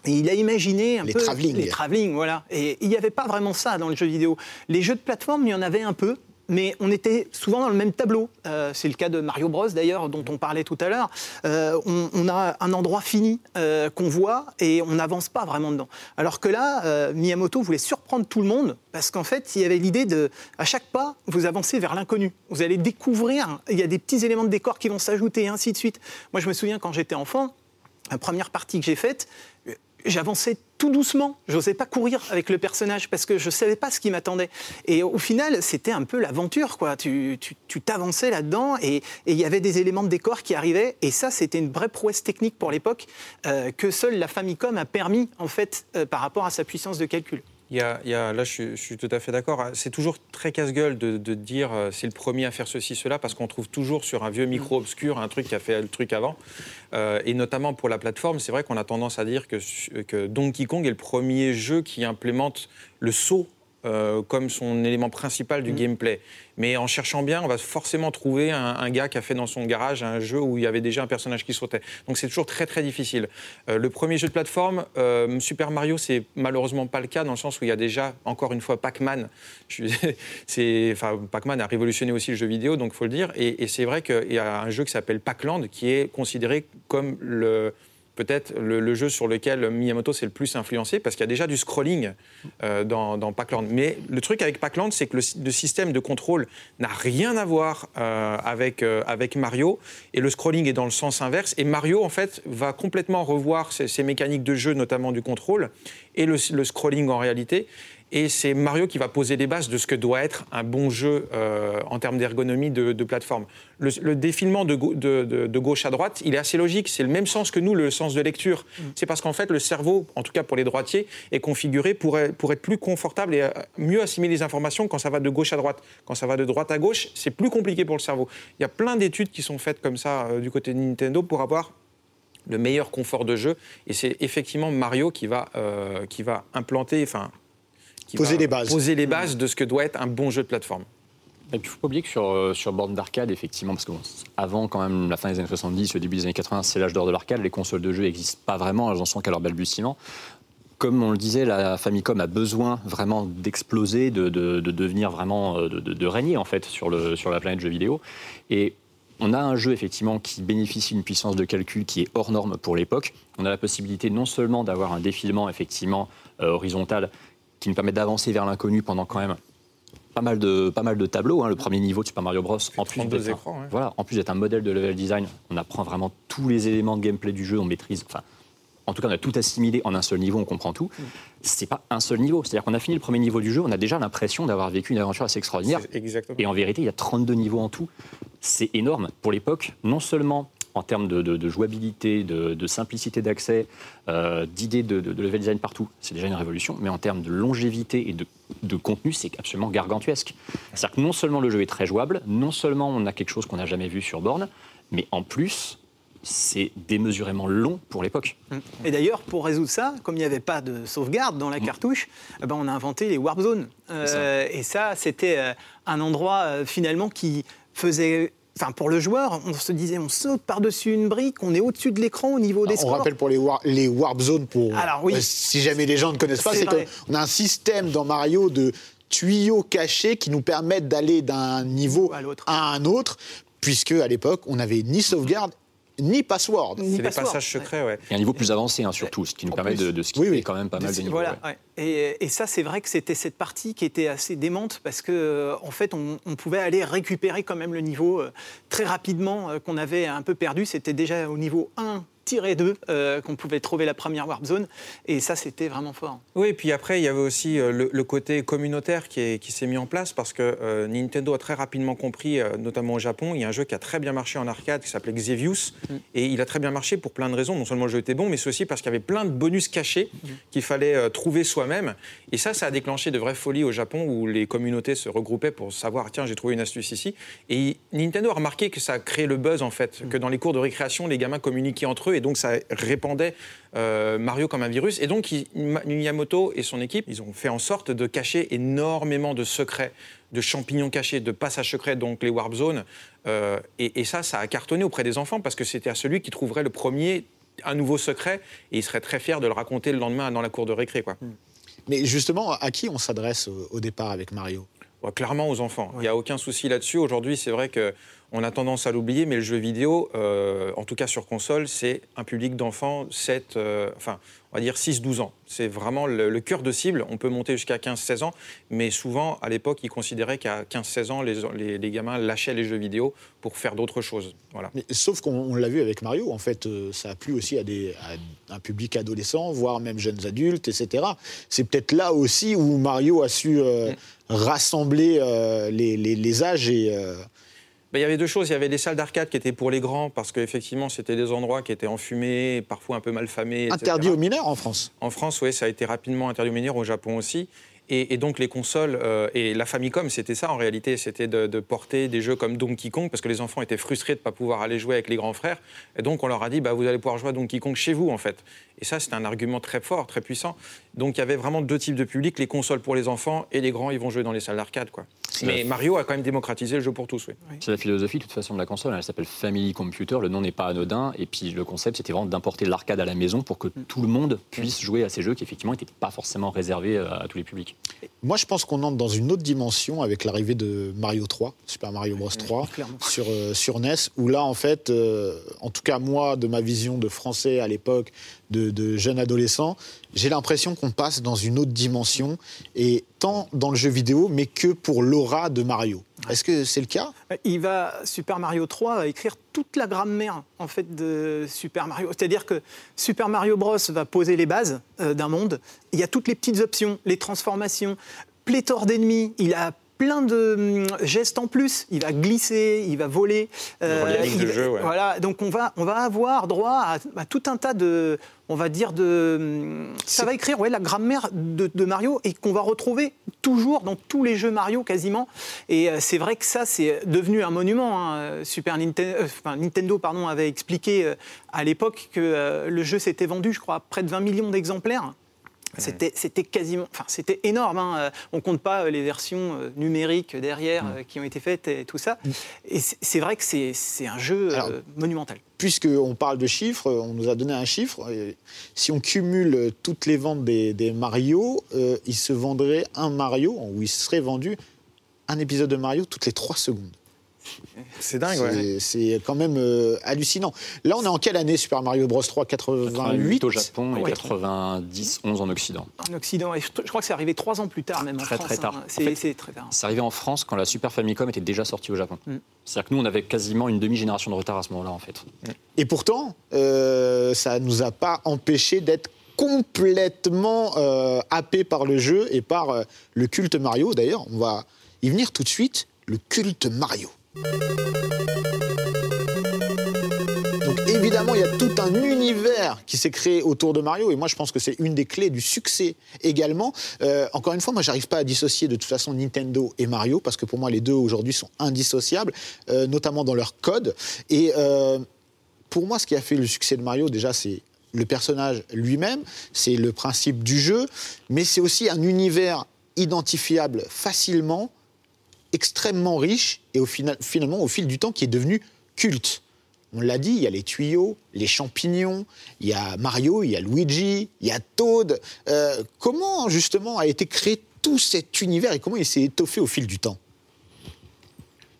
Et il a imaginé un Les peu travelling. les travelling, voilà. Et il n'y avait pas vraiment ça dans le jeu vidéo. Les jeux de plateforme, il y en avait un peu, mais on était souvent dans le même tableau. Euh, c'est le cas de Mario Bros d'ailleurs, dont on parlait tout à l'heure. Euh, on, a un endroit fini euh, qu'on voit et on n'avance pas vraiment dedans. Alors que là, Miyamoto voulait surprendre tout le monde parce qu'en fait, il y avait l'idée de, à chaque pas, vous avancez vers l'inconnu. Vous allez découvrir, il y a des petits éléments de décor qui vont s'ajouter et ainsi de suite. Moi, je me souviens quand j'étais enfant, la première partie que j'ai faite, j'avançais tout doucement. Je n'osais pas courir avec le personnage parce que je ne savais pas ce qui m'attendait. Et au final, c'était un peu l'aventure. quoi. Tu tu- tu t'avançais là-dedans et et il y avait des éléments de décor qui arrivaient. Et ça, c'était une vraie prouesse technique pour l'époque euh, que seule la Famicom a permis, en fait, euh, par rapport à sa puissance de calcul. Il y a, il y a- là, je suis, je suis tout à fait d'accord. C'est toujours très casse-gueule de, de dire euh, c'est le premier à faire ceci, cela, parce qu'on trouve toujours sur un vieux micro obscur un truc qui a fait le truc avant. Euh, et notamment pour la plateforme, c'est vrai qu'on a tendance à dire que, que Donkey Kong est le premier jeu qui implémente le saut. Euh, comme son élément principal du gameplay. Mais en cherchant bien, on va forcément trouver un, un gars qui a fait dans son garage un jeu où il y avait déjà un personnage qui sautait. Donc c'est toujours très très difficile. Euh, le premier jeu de plateforme, euh, Super Mario, c'est malheureusement pas le cas dans le sens où il y a déjà, encore une fois, Pac-Man. Enfin, Pac-Man a révolutionné aussi le jeu vidéo, donc faut le dire. Et, et c'est vrai qu'il y a un jeu qui s'appelle Pac-Land qui est considéré comme le peut-être le, jeu sur lequel Miyamoto s'est le plus influencé, parce qu'il y a déjà du scrolling euh, dans, Pac-Land. Mais le truc avec Pac-Land, c'est que le, système de contrôle n'a rien à voir euh, avec, euh, avec Mario, et le scrolling est dans le sens inverse. Et Mario, en fait, va complètement revoir ses, mécaniques de jeu, notamment du contrôle, et le scrolling en réalité. Et c'est Mario qui va poser les bases de ce que doit être un bon jeu euh, en termes d'ergonomie de, de plateforme. Le, le défilement de, gau- de- de- de gauche à droite, il est assez logique. C'est le même sens que nous, le sens de lecture. C'est parce qu'en fait, le cerveau, en tout cas pour les droitiers, est configuré pour, être- pour être plus confortable et euh, mieux assimiler les informations quand ça va de gauche à droite. Quand ça va de droite à gauche, c'est plus compliqué pour le cerveau. Il y a plein d'études qui sont faites comme ça euh, du côté de Nintendo pour avoir le meilleur confort de jeu. Et c'est effectivement Mario qui va, euh, qui va implanter, enfin, qui Poser va les bases. Poser les bases de ce que doit être un bon jeu de plateforme. Et puis, il ne faut pas oublier que sur, euh, sur borne d'arcade, effectivement, parce que bon, avant quand même la fin des années 70, le début des années 80, c'est l'âge d'or de l'arcade, les consoles de jeux n'existent pas vraiment, elles en sont qu'à leur balbutiement. Comme on le disait, la Famicom a besoin vraiment d'exploser, de, de- de devenir vraiment, euh, de, de- de régner en fait sur, le, sur la planète jeux vidéo. Et on a un jeu effectivement qui bénéficie d'une puissance de calcul qui est hors norme pour l'époque. On a la possibilité non seulement d'avoir un défilement effectivement euh, horizontal qui nous permet d'avancer vers l'inconnu pendant quand même pas mal de, pas mal de tableaux. hein. Le premier niveau de Super Mario Bros. En plus 32 d'être un- écrans, ouais. voilà, en plus d'être un modèle de level design, on apprend vraiment tous les éléments de gameplay du jeu, on maîtrise. Enfin, en tout cas, on a tout assimilé en un seul niveau, on comprend tout. C'est pas un seul niveau. C'est-à-dire qu'on a fini le premier niveau du jeu, on a déjà l'impression d'avoir vécu une aventure assez extraordinaire. Et en vérité, il y a 32 niveaux en tout. C'est énorme pour l'époque, non seulement en termes de, de- de jouabilité, de, de simplicité d'accès, euh, d'idées de, level design partout, c'est déjà une révolution, mais en termes de longévité et de, contenu, c'est absolument gargantuesque. C'est-à-dire que non seulement le jeu est très jouable, non seulement on a quelque chose qu'on n'a jamais vu sur borne, mais en plus, c'est démesurément long pour l'époque. Et d'ailleurs, pour résoudre ça, comme il n'y avait pas de sauvegarde dans la cartouche, eh ben, on a inventé les warp zones. Euh, et ça, c'était euh, un endroit euh, finalement qui faisait. Enfin, pour le joueur, on se disait, on saute par-dessus une brique, on est au-dessus de l'écran au niveau des On scores. rappelle pour les, war- les warp zones, pour, Alors, oui. euh, si jamais les gens ne connaissent pas, C'est qu'on a un système dans Mario de tuyaux cachés qui nous permettent d'aller d'un niveau À à un autre, puisque à l'époque, on n'avait ni sauvegarde ni password. Ni C'est des password. passages secrets, ouais. Et un niveau plus avancé, hein, surtout, ce qui nous En permet plus. de, de skipper Oui, oui. quand même pas mal de niveaux. Voilà, ouais. ouais. et, et ça, c'est vrai que c'était cette partie qui était assez démente parce que, euh, en fait, on, on pouvait aller récupérer quand même le niveau euh, très rapidement euh, qu'on avait un peu perdu. C'était déjà au niveau 1 tiré d'eux euh, qu'on pouvait trouver la première Warp Zone. Et ça, c'était vraiment fort. Oui, et puis après, il y avait aussi euh, le, le côté communautaire qui, est- qui s'est mis en place parce que euh, Nintendo a très rapidement compris, notamment au Japon, il y a un jeu qui a très bien marché en arcade qui s'appelait Xevious. Et il a très bien marché pour plein de raisons. Non seulement le jeu était bon, mais c'est aussi parce qu'il y avait plein de bonus cachés qu'il fallait trouver soi-même. Et ça, ça a déclenché de vraies folies au Japon où les communautés se regroupaient pour savoir, tiens, j'ai trouvé une astuce ici. Et Nintendo a remarqué que ça a créé le buzz, en fait, que dans les cours de récréation, les gamins communiquaient entre eux et donc ça répandait euh, Mario comme un virus. Et donc, il- Miyamoto et son équipe, ils ont fait en sorte de cacher énormément de secrets, de champignons cachés, de passages secrets, donc les Warp Zones. Euh, et, et ça, ça a cartonné auprès des enfants parce que c'était à celui qui trouverait le premier un nouveau secret et il serait très fier de le raconter le lendemain dans la cour de récré. Quoi. Mais justement, à qui on s'adresse au, départ avec Mario? Ouais, clairement aux enfants. Il n'y a aucun souci là-dessus. Aujourd'hui, c'est vrai que on a tendance à l'oublier, mais le jeu vidéo, euh, en tout cas sur console, c'est un public d'enfants 7, euh, enfin, on va dire 6-12 ans. C'est vraiment le, le cœur de cible. On peut monter jusqu'à 15-16 ans, mais souvent, à l'époque, ils considéraient qu'à 15-16 ans, les, les- les gamins lâchaient les jeux vidéo pour faire d'autres choses. Voilà. Mais, Sauf qu'on on l'a vu avec Mario, en fait, euh, ça a plu aussi à, des, à un public adolescent, voire même jeunes adultes, etc. C'est peut-être là aussi où Mario a su euh, rassembler euh, les, les- les âges et. Ben, il y avait deux choses. Il y avait des salles d'arcade qui étaient pour les grands, parce qu'effectivement, c'était des endroits qui étaient enfumés, parfois un peu mal famés. etc. interdits aux mineurs en France? En France, oui, ça a été rapidement interdit aux mineurs, au Japon aussi. Et, et donc les consoles euh, et la Famicom, c'était ça en réalité, c'était de, de porter des jeux comme Donkey Kong parce que les enfants étaient frustrés de ne pas pouvoir aller jouer avec les grands frères. Et donc on leur a dit, bah, vous allez pouvoir jouer à Donkey Kong chez vous en fait. Et ça, c'était un argument très fort, très puissant. Donc il y avait vraiment deux types de publics, les consoles pour les enfants et les grands, ils vont jouer dans les salles d'arcade. quoi. Mais Mario a quand même démocratisé le jeu pour tous. Oui. C'est la philosophie de toute façon de la console. Elle s'appelle Family Computer. Le nom n'est pas anodin. Et puis le concept, c'était vraiment d'importer l'arcade à la maison pour que tout le monde puisse jouer à ces jeux qui effectivement n'étaient pas forcément réservés à tous les publics. Moi, je pense qu'on entre dans une autre dimension avec l'arrivée de Mario 3, Super Mario Bros 3, clairement. sur, euh, sur NES, où là, en fait, euh, en tout cas moi, de ma vision de français à l'époque, de, de jeune adolescent, j'ai l'impression qu'on passe dans une autre dimension, et tant dans le jeu vidéo, mais que pour l'aura de Mario. Est-ce que c'est le cas? Il va Super Mario 3 va écrire toute la grammaire en fait de Super Mario. C'est-à-dire que Super Mario Bros va poser les bases euh, d'un monde. Il y a toutes les petites options, les transformations, pléthore d'ennemis. Il a plein de hum, gestes en plus. Il va glisser, il va voler. euh, il jeu, ouais. Voilà. Donc on va on va avoir droit à, à tout un tas de on va dire de hum, ça va écrire ouais, la grammaire de, de Mario et qu'on va retrouver toujours dans tous les jeux Mario quasiment. Et euh, c'est vrai que ça c'est devenu un monument. hein. Super Nintendo, enfin, Nintendo pardon avait expliqué euh, à l'époque que euh, le jeu s'était vendu, je crois, à près de 20 millions d'exemplaires. C'était, c'était quasiment, enfin c'était énorme. Hein. Euh, On compte pas euh, les versions euh, numériques derrière qui ont été faites et tout ça. Et c'est, c'est vrai que c'est, c'est un jeu Alors, monumental. Puisqu'on parle de chiffres, on nous a donné un chiffre. Si on cumule toutes les ventes des, des Mario, euh, il se vendrait un Mario, ou il serait vendu un épisode de Mario toutes les 3 secondes. C'est dingue, ouais. C'est- quand même euh, hallucinant. Là, on est en quelle année Super Mario Bros 3 88 88 au Japon et Ouais. 90, 11 en Occident. En Occident, et je, je crois que c'est arrivé trois ans plus tard même en Très, France. très tard. hein. En C'est, fait, c'est très tard. C'est arrivé en France quand la Super Famicom était déjà sortie au Japon. Mm. C'est-à-dire que nous, on avait quasiment une demi-génération de retard à ce moment-là, en fait. Et pourtant, euh, ça ne nous a pas empêché d'être complètement euh, happé par le jeu et par euh, le culte Mario. D'ailleurs, on va y venir tout de suite, le culte Mario. Donc évidemment, il y a tout un univers qui s'est créé autour de Mario, et moi je pense que c'est une des clés du succès également. Euh, encore une fois, moi j'arrive pas à dissocier de toute façon Nintendo et Mario, parce que pour moi les deux aujourd'hui sont indissociables, euh, notamment dans leur code. Et euh, pour moi, ce qui a fait le succès de Mario, déjà, c'est le personnage lui-même, c'est le principe du jeu, mais c'est aussi un univers identifiable facilement, extrêmement riche, et au final, finalement, au fil du temps, qui est devenu culte. On l'a dit, il y a les tuyaux, les champignons, il y a Mario, il y a Luigi, il y a Toad. Euh, comment, justement, a été créé tout cet univers et comment il s'est étoffé au fil du temps?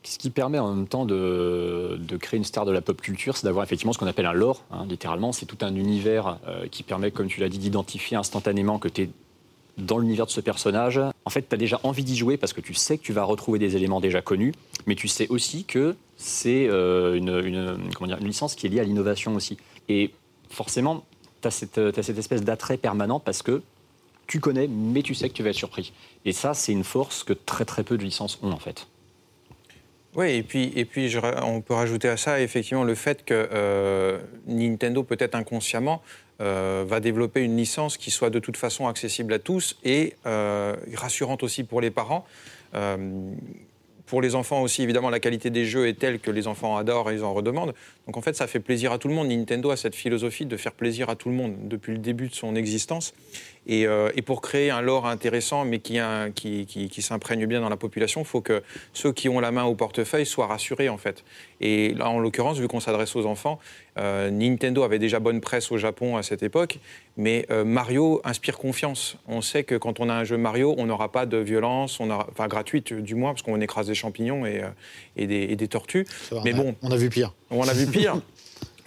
Ce qui permet en même temps de, créer une star de la pop culture, c'est d'avoir effectivement ce qu'on appelle un lore. hein, littéralement, c'est tout un univers euh, qui permet, comme tu l'as dit, d'identifier instantanément que tu es dans l'univers de ce personnage. En fait, tu as déjà envie d'y jouer parce que tu sais que tu vas retrouver des éléments déjà connus, mais tu sais aussi que c'est euh, une, une- licence qui est liée à l'innovation aussi. Et forcément, tu as t'as cette espèce d'attrait permanent parce que tu connais, mais tu sais que tu vas être surpris. Et ça, c'est une force que très très peu de licences ont en fait. Oui, et puis, et puis on peut rajouter à ça effectivement le fait que euh, Nintendo, peut-être inconsciemment, euh, va développer une licence qui soit de toute façon accessible à tous et euh, rassurante aussi pour les parents. Pour les enfants aussi, évidemment, la qualité des jeux est telle que les enfants adorent et ils en redemandent. Donc en fait, ça fait plaisir à tout le monde. Nintendo a cette philosophie de faire plaisir à tout le monde depuis le début de son existence. Et, euh, et pour créer un lore intéressant, mais qui, a- qui, qui- qui s'imprègne bien dans la population, il faut que ceux qui ont la main au portefeuille soient rassurés, en fait. Et là, en l'occurrence, vu qu'on s'adresse aux enfants, euh, Nintendo avait déjà bonne presse au Japon à cette époque, mais euh, Mario inspire confiance. On sait que quand on a un jeu Mario, on n'aura pas de violence, on aura, enfin gratuite du moins, parce qu'on écrase des champignons et, et des, et des tortues. Mais bon. on a vu pire. On a vu pire.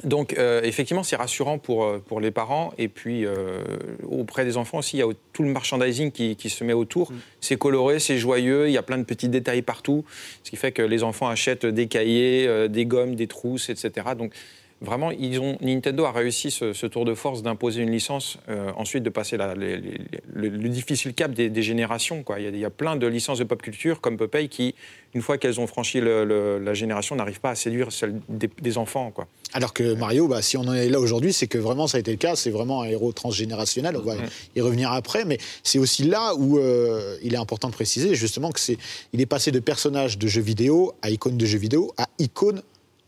Donc, euh, effectivement, c'est rassurant pour, euh, pour les parents. Et puis, euh, auprès des enfants aussi, il y a tout le merchandising qui, qui se met autour. C'est coloré, c'est joyeux, il y a plein de petits détails partout. Ce qui fait que les enfants achètent des cahiers, euh, des gommes, des trousses, etc. Donc, vraiment, ils ont, Nintendo a réussi ce, ce tour de force d'imposer une licence, euh, ensuite de passer la- les- les- le, le difficile cap des, des générations. Quoi. Il, y a, il y a plein de licences de pop culture, comme Popeye, qui, une fois qu'elles ont franchi le- le- la génération, n'arrivent pas à séduire celle des, des enfants. Quoi. Alors que Mario, bah, si on en est là aujourd'hui, c'est que vraiment ça a été le cas. C'est vraiment un héros transgénérationnel. On va y revenir après, mais c'est aussi là où euh, il est important de préciser justement que c'est, il est passé de personnage de jeux vidéo à icône de jeux vidéo à icône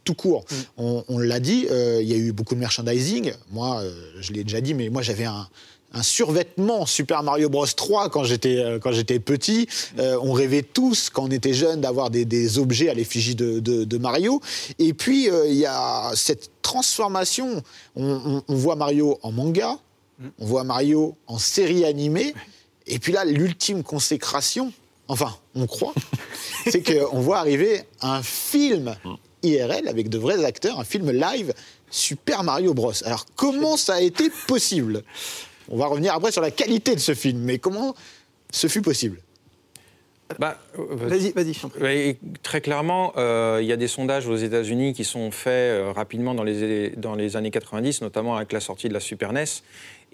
tout court. On, on l'a dit, euh, il y a eu beaucoup de merchandising. Moi, euh, je l'ai déjà dit, mais moi j'avais un un survêtement Super Mario Bros 3 quand j'étais euh, quand j'étais petit. Euh, on rêvait tous quand on était jeune d'avoir des, des objets à l'effigie de, de- de Mario. Et puis euh, il y a cette transformation. On, on- on voit Mario en manga, on voit Mario en série animée. Et puis là, l'ultime consécration, enfin, on croit, c'est qu'on voit arriver un film IRL avec de vrais acteurs, un film live Super Mario Bros. Alors comment ça a été possible? On va revenir après sur la qualité de ce film, mais comment ce fut possible? Bah, euh, Vas-y, vas-y, je t'en prie. Oui, très clairement, euh, il y a des sondages aux États-Unis qui sont faits euh, rapidement dans les, dans les années 90, notamment avec la sortie de la Super NES.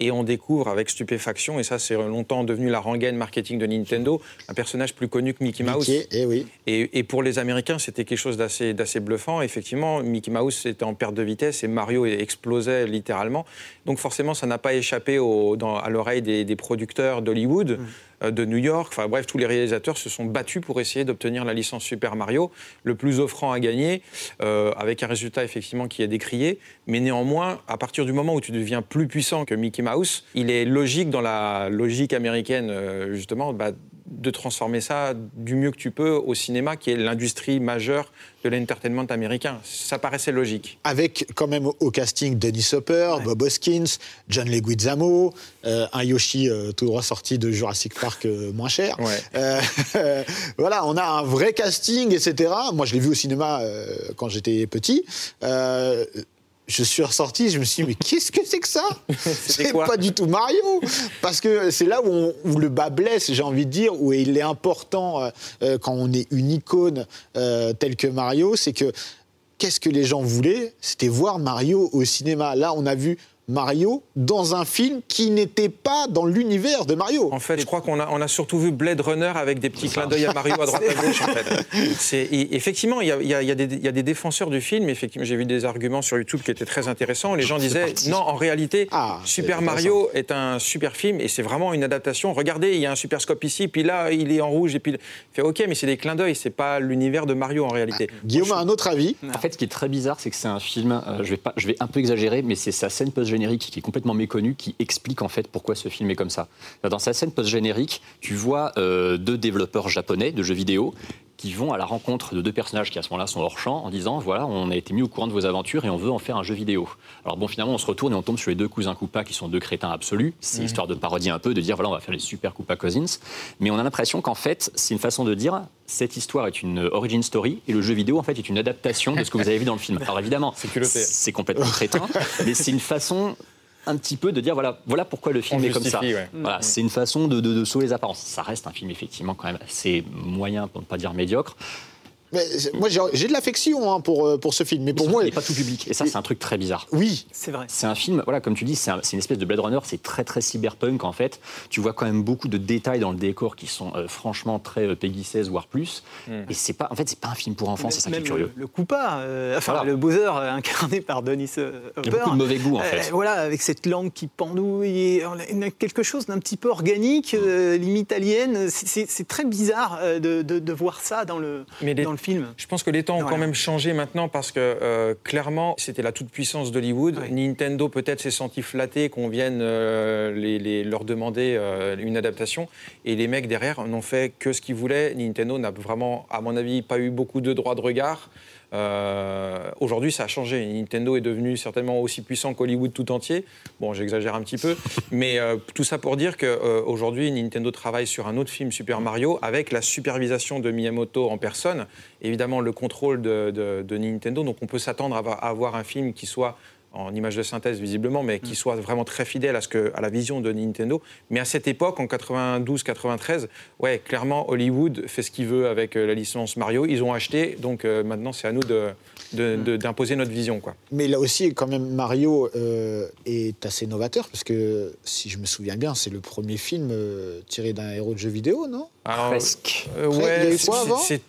Et on découvre avec stupéfaction, et ça c'est longtemps devenu la rengaine marketing de Nintendo, un personnage plus connu que Mickey Mouse. Mickey, eh oui. Et, et pour les Américains, c'était quelque chose d'assez d'assez bluffant. Effectivement, Mickey Mouse était en perte de vitesse et Mario explosait littéralement. Donc forcément, ça n'a pas échappé au- dans- à l'oreille des, des producteurs d'Hollywood, euh, de New York. Enfin bref, tous les réalisateurs se sont battus pour essayer d'obtenir la licence Super Mario, le plus offrant à gagner, euh, avec un résultat effectivement qui est décrié. Mais néanmoins, à partir du moment où tu deviens plus puissant que Mickey Mouse, il est logique dans la logique américaine, euh, justement, bah, de transformer ça du mieux que tu peux au cinéma, qui est l'industrie majeure de l'entertainment américain. Ça paraissait logique. Avec quand même au casting Dennis Hopper, Bob Hoskins, John Leguizamo, euh, un Yoshi euh, tout droit sorti de Jurassic Park euh, moins cher. Ouais. Voilà, on a un vrai casting, etc. Moi, je l'ai vu au cinéma quand j'étais petit. Je suis ressorti, je me suis dit, mais qu'est-ce que c'est que ça C'est pas du tout Mario Parce que c'est là où, on- où le bas blesse, j'ai envie de dire, où il est important euh, euh, quand on est une icône euh, telle que Mario, c'est que qu'est-ce que les gens voulaient C'était voir Mario au cinéma. Là, on a vu Mario dans un film qui n'était pas dans l'univers de Mario. En fait, je crois qu'on a, on a surtout vu Blade Runner avec des petits clins d'œil à Mario à droite à gauche. En fait. C'est- et effectivement, il y a, il y a- il y a des, il y a des défenseurs du film. Effectivement, j'ai vu des arguments sur YouTube qui étaient très intéressants. Les gens disaient non, en réalité, Ah, Super Mario est un super film et c'est vraiment une adaptation. Regardez, il y a un super scope ici, puis là, il est en rouge et puis il fait OK, mais c'est des clins d'œil. C'est pas l'univers de Mario en réalité. Guillaume a un autre avis? En fait, ce qui est très bizarre, c'est que c'est un film, euh, je, vais pas, je vais un peu exagérer, mais c'est sa scène post-générique qui est complètement méconnue, qui explique en fait pourquoi ce film est comme ça. Dans sa scène post-générique, tu vois euh, deux développeurs japonais de jeux vidéo qui vont à la rencontre de deux personnages qui à ce moment-là sont hors champ en disant voilà on a été mis au courant de vos aventures et on veut en faire un jeu vidéo. Alors bon finalement on se retourne et on tombe sur les deux cousins Koopa qui sont deux crétins absolus. C'est histoire de parodier un peu, de dire voilà on va faire les super Koopa Cousins. Mais on a l'impression qu'en fait c'est une façon de dire cette histoire est une origin story et le jeu vidéo en fait est une adaptation de ce que vous avez vu dans le film. Alors évidemment C'est complètement crétin, mais c'est une façon un petit peu de dire voilà, voilà pourquoi le film On est comme ça. ouais. Voilà, c'est une façon de, de, de sauver les apparences. Ça reste un film effectivement quand même assez moyen, pour ne pas dire médiocre. Mais moi, j'ai de l'affection hein, pour, euh, pour ce film, mais pour moi, il n'est pas tout public. Et ça, c'est un truc très bizarre. oui. C'est vrai. C'est un film, voilà, comme tu dis, c'est un- c'est une espèce de Blade Runner, c'est très très cyberpunk en fait. Tu vois quand même beaucoup de détails dans le décor qui sont euh, franchement très euh, Peggy 16 voire plus. Et c'est pas, en fait, c'est pas un film pour enfants, c'est ça qui est Même curieux. Le, le Koopa, euh, enfin Voilà. le Bowser euh, incarné par Dennis euh, Il y Hopper. a beaucoup de mauvais goût en Euh, fait. voilà, avec cette langue qui pendouille, et on a- quelque chose d'un petit peu organique, euh, limite alien. C'est- très bizarre euh, de, de- de voir ça dans le, Mais les- dans le film. Je pense que les temps ont quand même changé maintenant parce que euh, clairement, c'était la toute-puissance d'Hollywood. Ouais. Nintendo peut-être s'est senti flatté qu'on vienne euh, les- les- leur demander euh, une adaptation. Et les mecs derrière n'ont fait que ce qu'ils voulaient. Nintendo n'a vraiment, à mon avis, pas eu beaucoup de droits de regard. Euh, Aujourd'hui, ça a changé. Nintendo est devenu certainement aussi puissant qu'Hollywood tout entier. Bon, j'exagère un petit peu, mais euh, tout ça pour dire qu'aujourd'hui, Nintendo travaille sur un autre film Super Mario avec la supervision de Miyamoto en personne, évidemment le contrôle de, Nintendo. Donc, on peut s'attendre à avoir un film qui soit en image de synthèse visiblement, mais qui soit vraiment très fidèle à, ce que, à la vision de Nintendo. Mais à cette époque, en 92-93, ouais, clairement, Hollywood fait ce qu'il veut avec euh, la licence Mario. Ils ont acheté, donc euh, maintenant, c'est à nous de- de- de- d'imposer notre vision. Quoi. Mais là aussi, quand même, Mario euh, est assez novateur, parce que, si je me souviens bien, c'est le premier film euh, tiré d'un héros de jeu vidéo, non? Alors, Presque. euh, Après, ouais,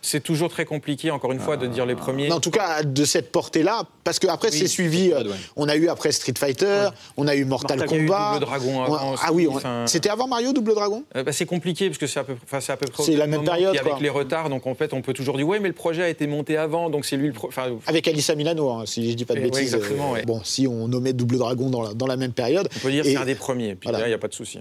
c'est- toujours très compliqué, encore une fois, de dire les premiers. Mais En tout cas, de cette portée-là, parce qu'après, Oui, c'est suivi. euh, on a eu après Street Fighter, on a eu Mortal, eu Kombat. Double Dragon on- avant ah oui, enfin- c'était avant Mario Double Dragon? Euh, bah, c'est compliqué parce que c'est à peu, près. au C'est la même période, avec quoi. les retards, donc en fait, on peut toujours dire ouais, mais le projet a été monté avant, donc c'est lui le. pro- Enfin, Avec Alissa Milano, hein, si je dis pas de Eh, ouais, bêtises. exactement, ouais. Bon, si on nommait Double Dragon dans la, dans la même période. on peut dire que c'est un des premiers. Puis là, il n'y a pas de souci.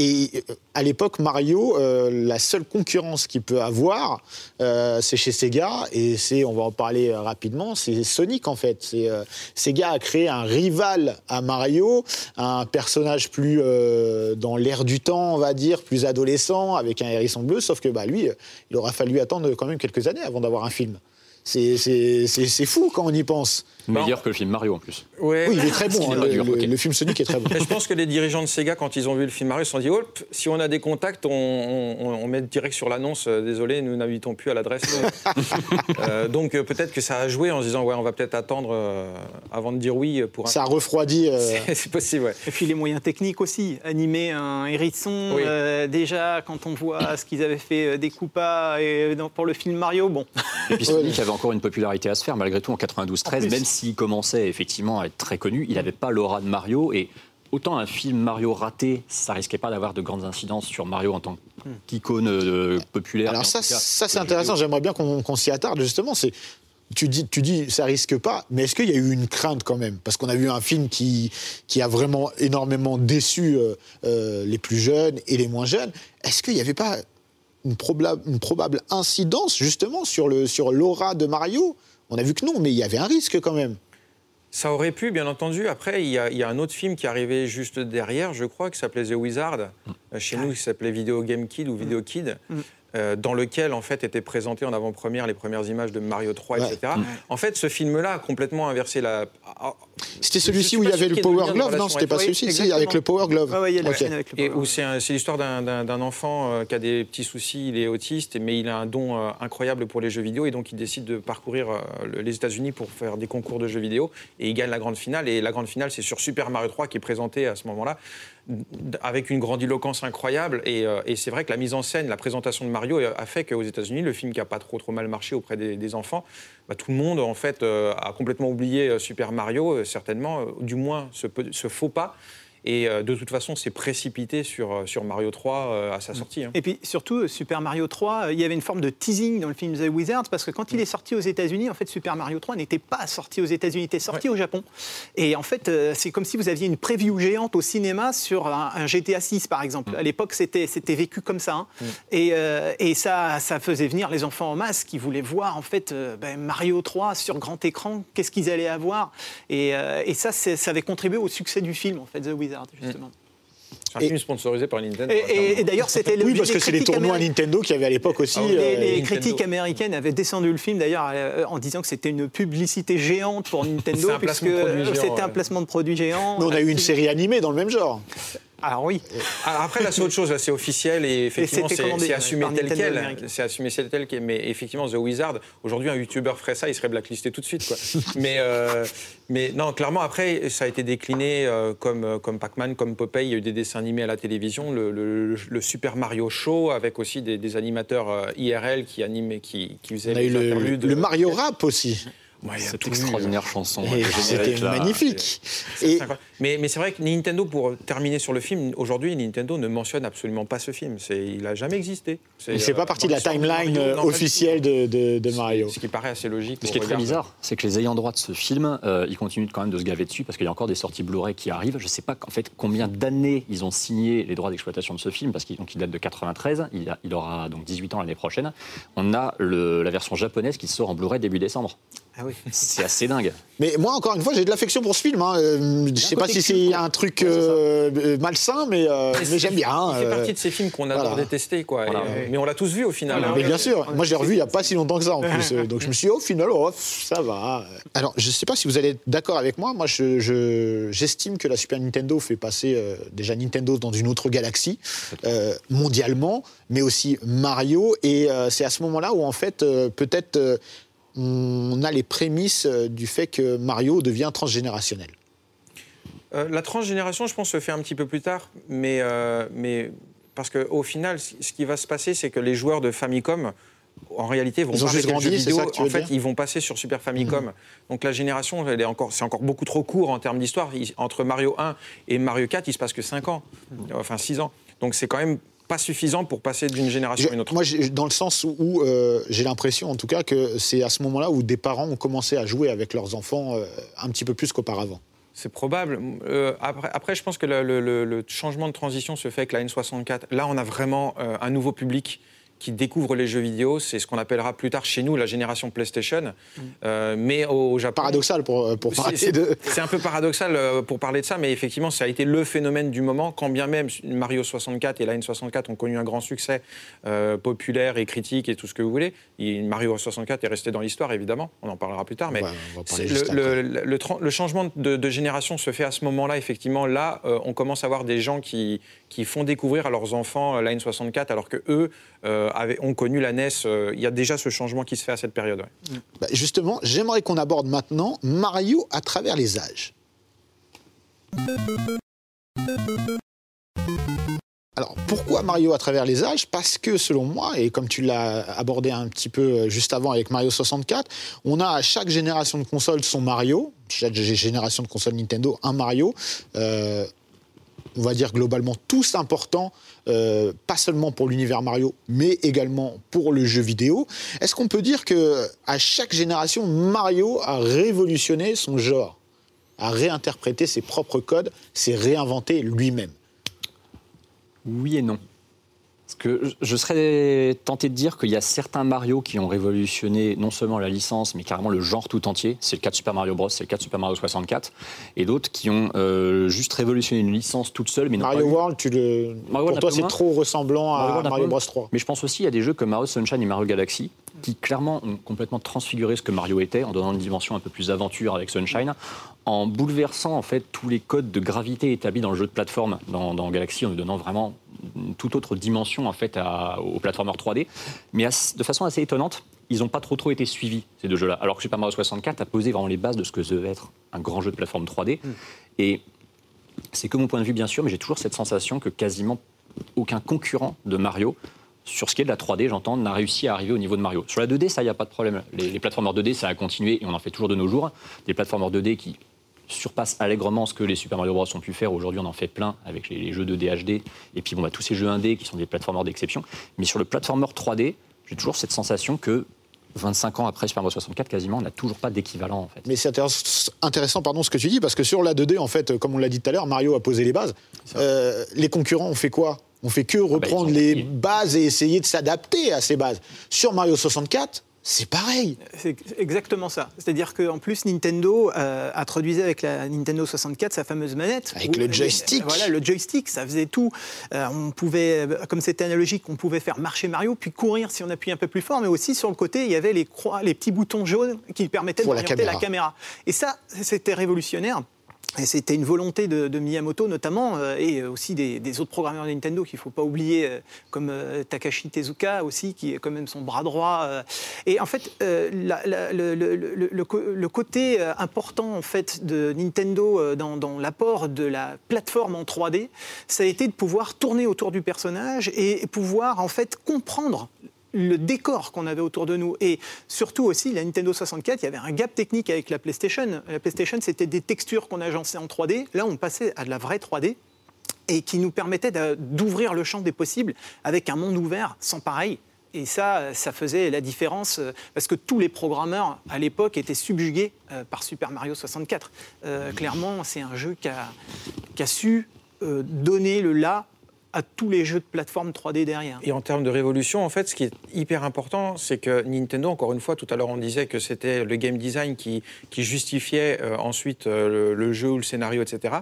Et euh, à l'époque, Mario, euh, la seule concurrence qu'il peut avoir, euh, c'est chez Sega, et c'est, on va en parler euh, rapidement, c'est Sonic en fait. C'est, euh, Sega a créé un rival à Mario, un personnage plus euh, dans l'air du temps, on va dire, plus adolescent, avec un hérisson bleu, sauf que bah, lui, il aura fallu attendre quand même quelques années avant d'avoir un film. C'est fou quand on y pense. Meilleur que le film Mario en plus. Ouais. Oui, il est très bon, hein, est le, dur, le- ok. le film Sonic est très bon. Mais je pense que les dirigeants de Sega, quand ils ont vu le film Mario, ils se sont dit Hop, si on a des contacts, on, on- on met direct sur l'annonce euh, Désolé, nous n'habitons plus à l'adresse. Euh, donc euh, peut-être que ça a joué en se disant Ouais, on va peut-être attendre euh, avant de dire oui pour un. Ça a refroidi. euh, C'est- possible, ouais. Et puis les moyens techniques aussi. Animer un hérisson, Oui. euh, déjà, quand on voit ce qu'ils avaient fait euh, des Koopas et, dans- pour le film Mario, bon. Et puis Sonic avait encore une popularité à se faire, malgré tout, en 92-13, En plus. S'il commençait effectivement à être très connu, il n'avait pas l'aura de Mario. Et autant un film Mario raté, ça risquait pas d'avoir de grandes incidences sur Mario en tant qu'icône euh, populaire. Alors ça, cas, ça c'est intéressant. J'aimerais bien qu'on s'y attarde justement. C'est tu dis, tu dis, ça risque pas, mais est-ce qu'il y a eu une crainte quand même? Parce qu'on a vu un film qui, qui a vraiment énormément déçu euh, euh, les plus jeunes et les moins jeunes. Est-ce qu'il n'y avait pas une, probable- une probable incidence justement sur le sur l'aura de Mario? On a vu que non, mais il y avait un risque quand même. Ça aurait pu, bien entendu. Après, il y, a, il y a un autre film qui arrivait juste derrière, je crois, qui s'appelait The Wizard. Euh, Chez nous, qui s'appelait Video Game Kid ou Video Kid. euh, dans lequel en fait étaient présentées en avant-première les premières images de Mario 3, Ouais. etc. En fait, ce film-là a complètement inversé la. C'était celui-ci où il y avait le Power Glove, non C'était pas celui-ci, si, avec le Power Glove. Ouais, ouais, il y a la Ok. scène avec le Et Power. où c'est un- c'est l'histoire d'un- d'un d'un enfant euh, qui a des petits soucis, il est autiste, mais il a un don euh, incroyable pour les jeux vidéo et donc il décide de parcourir euh, le- les États-Unis pour faire des concours de jeux vidéo et il gagne la grande finale. Et la grande finale, c'est sur Super Mario 3 qui est présenté à ce moment-là avec une grandiloquence incroyable. Et, euh, et c'est vrai que la mise en scène, la présentation de Mario a fait qu'aux États-Unis, le film qui a pas trop trop mal marché auprès des, enfants, bah, tout le monde en fait euh, a complètement oublié euh, Super Mario, certainement, du moins ce faux pas. Et euh, de toute façon, c'est précipité sur, euh, sur Mario 3 euh, à sa sortie. hein. Et puis surtout, Super Mario 3, euh, il y avait une forme de teasing dans le film The Wizards, parce que quand il est sorti aux États-Unis, en fait, Super Mario 3 n'était pas sorti aux États-Unis, il était sorti au Japon. Et en fait, c'est comme si vous aviez une preview géante au cinéma sur un, un GTA 6, par exemple. À l'époque, c'était vécu comme ça. hein. Et, euh, et ça, ça faisait venir les enfants en masse qui voulaient voir, en fait, euh, ben, Mario 3 sur grand écran, qu'est-ce qu'ils allaient avoir. Et, euh, et ça, ça avait contribué au succès du film, en fait, The Justement. C'est un film sponsorisé par Nintendo. Et, et- et clairement. d'ailleurs, c'était le Oui, parce que c'est les tournois américains- Nintendo qu'il y avait à l'époque aussi. Ah oui, Les, euh, les critiques américaines avaient descendu le film d'ailleurs euh, en disant que c'était une publicité géante pour Nintendo, puisque placement de produit géant, c'était un placement de produit géant. Mais on a eu une série animée dans le même genre. Alors oui. Alors après, là, c'est autre chose. Là, c'est officiel et effectivement, c'est assumé tel quel. C'est assumé tel quel. Mais effectivement, The Wizard, aujourd'hui, un YouTuber ferait ça, il serait blacklisté tout de suite. Quoi. mais, euh, mais non, clairement, après, ça a été décliné euh, comme, euh, comme Pac-Man, comme Popeye. Il y a eu des dessins animés à la télévision, le, le- le Super Mario Show, avec aussi des, des animateurs euh, IRL qui animaient, qui, qui faisaient On a eu les le, interludes. le Mario Rap aussi. Ouais, Cette tout eu. extraordinaire chanson. C'était magnifique. Et. Mais, mais c'est vrai que Nintendo, pour terminer sur le film, aujourd'hui, Nintendo ne mentionne absolument pas ce film. Il n'a jamais existé. il ne fait pas euh, partie de la timeline Mario, euh, officielle de, de- de Mario. Ce qui paraît assez logique. Ce qui est très bizarre, c'est que les ayants droit de ce film, euh, ils continuent quand même de se gaver dessus parce qu'il y a encore des sorties Blu-ray qui arrivent. Je ne sais pas en fait combien d'années ils ont signé les droits d'exploitation de ce film parce qu'il date de 93. Il, a- il aura donc 18 ans l'année prochaine. On a le- la version japonaise qui sort en Blu-ray début décembre. Ah oui. C'est assez dingue. Mais moi, encore une fois, j'ai de l'affection pour ce film. hein. Euh, je ne sais pas si c'est quoi. un truc euh, euh, malsain, mais, euh, mais j'aime bien. Il fait euh. partie de ces films qu'on adore voilà. détester, quoi. Et, euh, mais on l'a tous vu au final. Hein. Mais bien sûr, moi je l'ai revu il n'y a pas si longtemps que ça en plus. Donc je me suis dit, au final, oh, ça va. Alors je ne sais pas si vous allez être d'accord avec moi. Moi je- je- j'estime que la Super Nintendo fait passer euh, déjà Nintendo dans une autre galaxie, euh, mondialement, mais aussi Mario. Et euh, c'est à ce moment-là où en fait, euh, peut-être, euh, on a les prémices euh, du fait que Mario devient transgénérationnel. Euh, la transgénération, je pense, se fait un petit peu plus tard, mais, euh, mais parce qu'au final, ce qui va se passer, c'est que les joueurs de Famicom, en réalité, vont Ils pas juste grandi, c'est vidéo. En fait, ils vont passer sur Super Famicom. Donc la génération, elle est encore, c'est encore beaucoup trop court en termes d'histoire. Entre Mario 1 et Mario 4, il se passe que 5 ans, enfin 6 ans. Donc c'est quand même pas suffisant pour passer d'une génération à une autre. moi, dans le sens où euh, j'ai l'impression, en tout cas, que c'est à ce moment-là où des parents ont commencé à jouer avec leurs enfants euh, un petit peu plus qu'auparavant. C'est probable. Euh, après, après, je pense que le, le- le- le changement de transition se fait avec la N64. Là, on a vraiment un nouveau public qui découvre les jeux vidéo. C'est ce qu'on appellera plus tard chez nous la génération PlayStation. Euh, mais au, au Japon. Paradoxal pour, pour C'est- de. c'est un peu paradoxal euh, pour parler de ça, mais effectivement, ça a été le phénomène du moment. Quand bien même Mario 64 et la N64 ont connu un grand succès euh, populaire et critique et tout ce que vous voulez, et Mario 64 est resté dans l'histoire, évidemment. On en parlera plus tard. Mais Ouais, le, le- le tran- le changement de, de génération se fait à ce moment-là, effectivement. Là, euh, on commence à voir des gens qui, qui font découvrir à leurs enfants euh, la N64, alors que eux euh, avaient- ont connu la NES. euh, Il y a déjà ce changement qui se fait à cette période. ouais. Bah, justement, j'aimerais qu'on aborde maintenant Mario à travers les âges. Alors, pourquoi Mario à travers les âges? Parce que, selon moi, et comme tu l'as abordé un petit peu euh, juste avant avec Mario 64, on a à chaque génération de console son Mario, chaque gé- génération de console Nintendo, un Mario. Euh, on va dire globalement tous importants, euh, pas seulement pour l'univers Mario, mais également pour le jeu vidéo. Est-ce qu'on peut dire que à chaque génération, Mario a révolutionné son genre, a réinterprété ses propres codes, s'est réinventé lui-même? Oui et non. Que je- serais tenté de dire qu'il y a certains Mario qui ont révolutionné non seulement la licence, mais carrément le genre tout entier. C'est le cas de Super Mario Bros, c'est le cas de Super Mario 64. Et d'autres qui ont euh, juste révolutionné une licence toute seule, mais Mario eu- World, tu le... Mario pour toi, c'est trop ressemblant Mario à World, Mario Bros moins. 3. Mais je pense aussi à des jeux comme Mario Sunshine et Mario Galaxy qui clairement ont complètement transfiguré ce que Mario était en donnant une dimension un peu plus aventure avec Sunshine, en bouleversant en fait tous les codes de gravité établis dans le jeu de plateforme dans, dans Galaxy, en lui donnant vraiment toute autre dimension en fait à, aux plateformeurs 3D. Mais de façon assez étonnante, ils n'ont pas trop trop été suivis ces deux jeux-là. Alors que Super Mario 64 a posé vraiment les bases de ce que devait être un grand jeu de plateforme 3D. Et c'est que mon point de vue, bien sûr, mais j'ai toujours cette sensation que quasiment aucun concurrent de Mario, sur ce qui est de la 3D, j'entends, n'a réussi à arriver au niveau de Mario. Sur la 2D, ça, il n'y a pas de problème. Les, les plateformeurs 2D, ça a continué et on en fait toujours de nos jours. Des plateformeurs 2D qui surpassent allègrement ce que les Super Mario Bros ont pu faire. Aujourd'hui, on en fait plein avec les, les jeux 2D HD et puis bon, bah, tous ces jeux 1D qui sont des plateformeurs d'exception. Mais sur le plateformeur 3D, j'ai toujours cette sensation que 25 ans après Super Mario 64, quasiment, on n'a toujours pas d'équivalent en fait. Mais c'est intéress- intéressant pardon, ce que tu dis, parce que sur la 2D, en fait, comme on l'a dit tout à l'heure, Mario a posé les bases. Euh, les concurrents ont fait quoi? On fait que reprendre Ah bah, ont- les bases et essayer de s'adapter à ces bases. Sur Mario 64, c'est pareil. C'est exactement ça. C'est-à-dire qu'en plus, Nintendo euh, introduisait avec la Nintendo 64 sa fameuse manette. Avec le joystick. Voilà, le joystick, ça faisait tout. Euh, on pouvait, euh, comme c'était analogique, on pouvait faire marcher Mario, puis courir si on appuyait un peu plus fort, mais aussi sur le côté, il y avait les, croix, les petits boutons jaunes qui permettaient la d'orienter la caméra. caméra. Et ça, c'était révolutionnaire. C'était une volonté de, Miyamoto notamment, euh, et aussi des, autres programmeurs de Nintendo qu'il ne faut pas oublier, euh, comme euh, Takashi Tezuka aussi, qui est quand même son bras droit. Et en fait, le, côté important en fait, de Nintendo dans, dans l'apport de la plateforme en 3D, ça a été de pouvoir tourner autour du personnage et pouvoir en fait comprendre le décor qu'on avait autour de nous. Et surtout aussi, la Nintendo 64, il y avait un gap technique avec la PlayStation. La PlayStation, c'était des textures qu'on agençait en 3D. Là, on passait à de la vraie 3D et qui nous permettait d'ouvrir le champ des possibles avec un monde ouvert sans pareil. Et ça, ça faisait la différence euh, parce que tous les programmeurs à l'époque étaient subjugués euh, par Super Mario 64. Euh, clairement, c'est un jeu qui a, su donner le là à tous les jeux de plateforme 3D derrière. Et en termes de révolution, en fait, ce qui est hyper important, c'est que Nintendo, encore une fois, tout à l'heure on disait que c'était le game design qui, justifiait euh, ensuite euh, le, jeu ou le scénario, etc.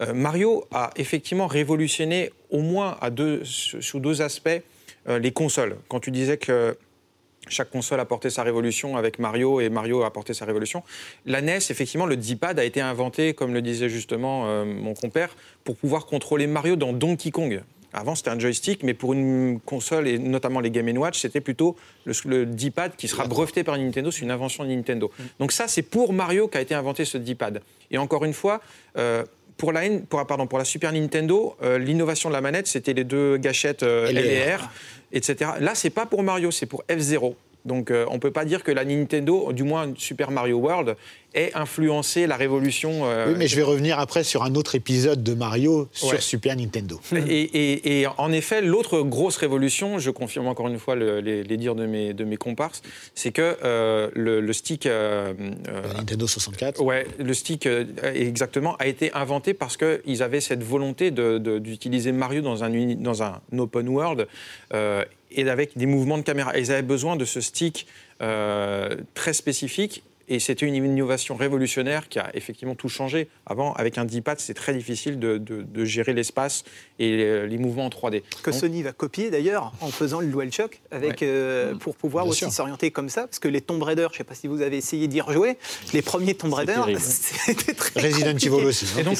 Euh, Mario a effectivement révolutionné au moins sous deux aspects les consoles. Quand tu disais que chaque console a porté sa révolution avec Mario et Mario a porté sa révolution. La NES, effectivement, le D-pad a été inventé, comme le disait justement euh, mon compère, pour pouvoir contrôler Mario dans Donkey Kong. Avant, c'était un joystick, mais pour une console, et notamment les Game Watch, c'était plutôt le, D-pad qui sera breveté par Nintendo, c'est une invention de Nintendo. Mm. Donc ça, c'est pour Mario qu'a été inventé ce D-pad. Et encore une fois, euh, pour la, pour, pardon, pour la Super Nintendo, euh, l'innovation de la manette, c'était les deux gâchettes LR, etc. Là, c'est pas pour Mario, c'est pour F0. Donc euh, on ne peut pas dire que la Nintendo, du moins Super Mario World, ait influencé la révolution. Euh, oui, mais je vais revenir après sur un autre épisode de Mario sur Super Nintendo. Et, en effet, l'autre grosse révolution, je confirme encore une fois les, dires de mes, de mes comparses, c'est que euh, le, stick. Nintendo 64 Ouais, le stick, exactement, a été inventé parce qu'ils avaient cette volonté d'utiliser Mario dans un, dans un open world et avec des mouvements de caméra. ils avaient besoin de ce stick euh, très spécifique et c'était une innovation révolutionnaire qui a effectivement tout changé. Avant, avec un D-pad, c'est très difficile de, gérer l'espace et les, mouvements en 3D. Que Sony va copier d'ailleurs en faisant le DualShock avec, euh, pour pouvoir aussi s'orienter comme ça. Parce que les Tomb Raider, je ne sais pas si vous avez essayé d'y rejouer, les premiers Tomb Raider, c'était très Resident Evil aussi. Et donc,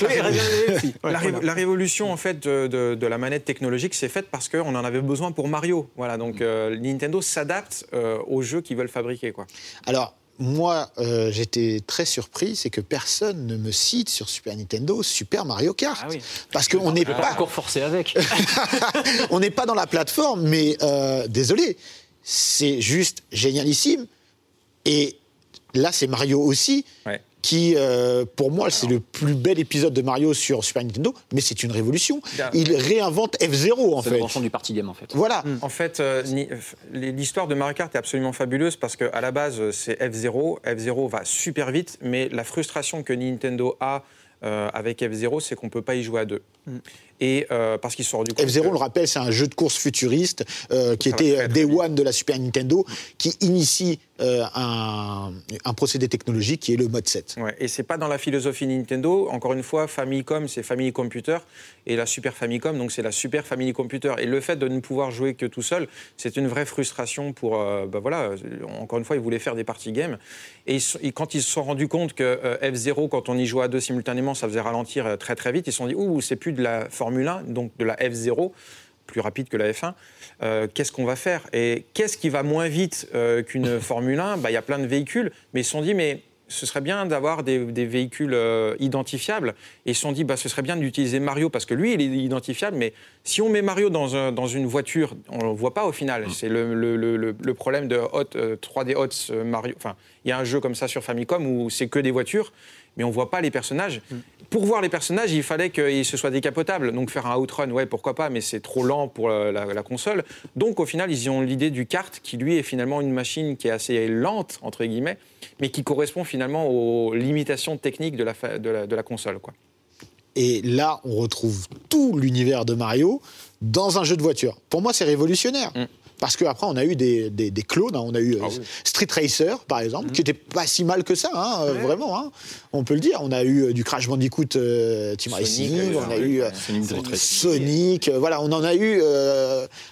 la, révolution en fait de, la manette technologique s'est faite parce qu'on en avait besoin pour Mario. Voilà, donc euh, Nintendo s'adapte euh, aux jeux qu'ils veulent fabriquer. Quoi. Alors, moi, euh, j'étais très surpris, c'est que personne ne me cite sur Super Nintendo Super Mario Kart. Ah Parce qu'on n'est pas... encore forcé avec. on n'est pas dans la plateforme, mais euh, désolé, c'est juste génialissime. Et là, c'est Mario aussi. Ouais qui, euh, pour moi, c'est le plus bel épisode de Mario sur Super Nintendo, mais c'est une révolution. Il réinvente F-Zero, en fait. C'est du party game, en fait. Voilà. Mm. En fait, euh, l'histoire de Mario Kart est absolument fabuleuse parce qu'à la base, c'est F-Zero. F-Zero va super vite, mais la frustration que Nintendo a euh, avec F-Zero, c'est qu'on ne peut pas y jouer à deux. Mm. Et euh, parce qu'ils se sont rendus compte. F-Zero, on le rappelle, c'est un jeu de course futuriste euh, qui était Day One de la Super Nintendo, qui initie un, un, procédé technologique qui est le mode 7. Ouais, et c'est pas dans la philosophie Nintendo. Encore une fois, Famicom, c'est Family Computer, et la Super Famicom, donc c'est la Super Family Computer. Et le fait de ne pouvoir jouer que tout seul, c'est une vraie frustration pour. bah voilà, encore une fois, ils voulaient faire des parties games. Et, quand ils se sont rendus compte que F-Zero, quand on y jouait à deux simultanément, ça faisait ralentir très très vite, ils se sont dit, ouh, c'est plus de la Formule 1, donc de la F0, plus rapide que la F1. Euh, qu'est-ce qu'on va faire? Et qu'est-ce qui va moins vite euh, qu'une Formule 1 bah, Il y a plein de véhicules, mais ils se sont dit, mais ce serait bien d'avoir des, véhicules euh, identifiables. Et ils se sont dit, bah, ce serait bien d'utiliser Mario parce que lui, il est identifiable. Mais si on met Mario dans, dans une voiture, on ne le voit pas au final. Mm. C'est le, le, le, problème de Hot, 3D Hot Mario. Enfin, il y a un jeu comme ça sur Famicom où c'est que des voitures mais on voit pas les personnages. Pour voir les personnages, il fallait qu'ils se soient décapotables. Donc faire un outrun, ouais, pourquoi pas, mais c'est trop lent pour la, console. Donc au final, ils ont l'idée du kart, qui lui est finalement une machine qui est assez lente, entre guillemets, mais qui correspond finalement aux limitations techniques de la, de la, console. Quoi. Et là, on retrouve tout l'univers de Mario dans un jeu de voiture. Pour moi, c'est révolutionnaire. Mm. Parce qu'après, on a eu des, des, clones. Hein. On a eu euh, ah Street Racer, par exemple, qui n'était pas si mal que ça, hein, euh, vraiment. Hein. On peut le dire. On a eu euh, du Crash Bandicoot Team Racing, on a eu Sonic. voilà, on en a eu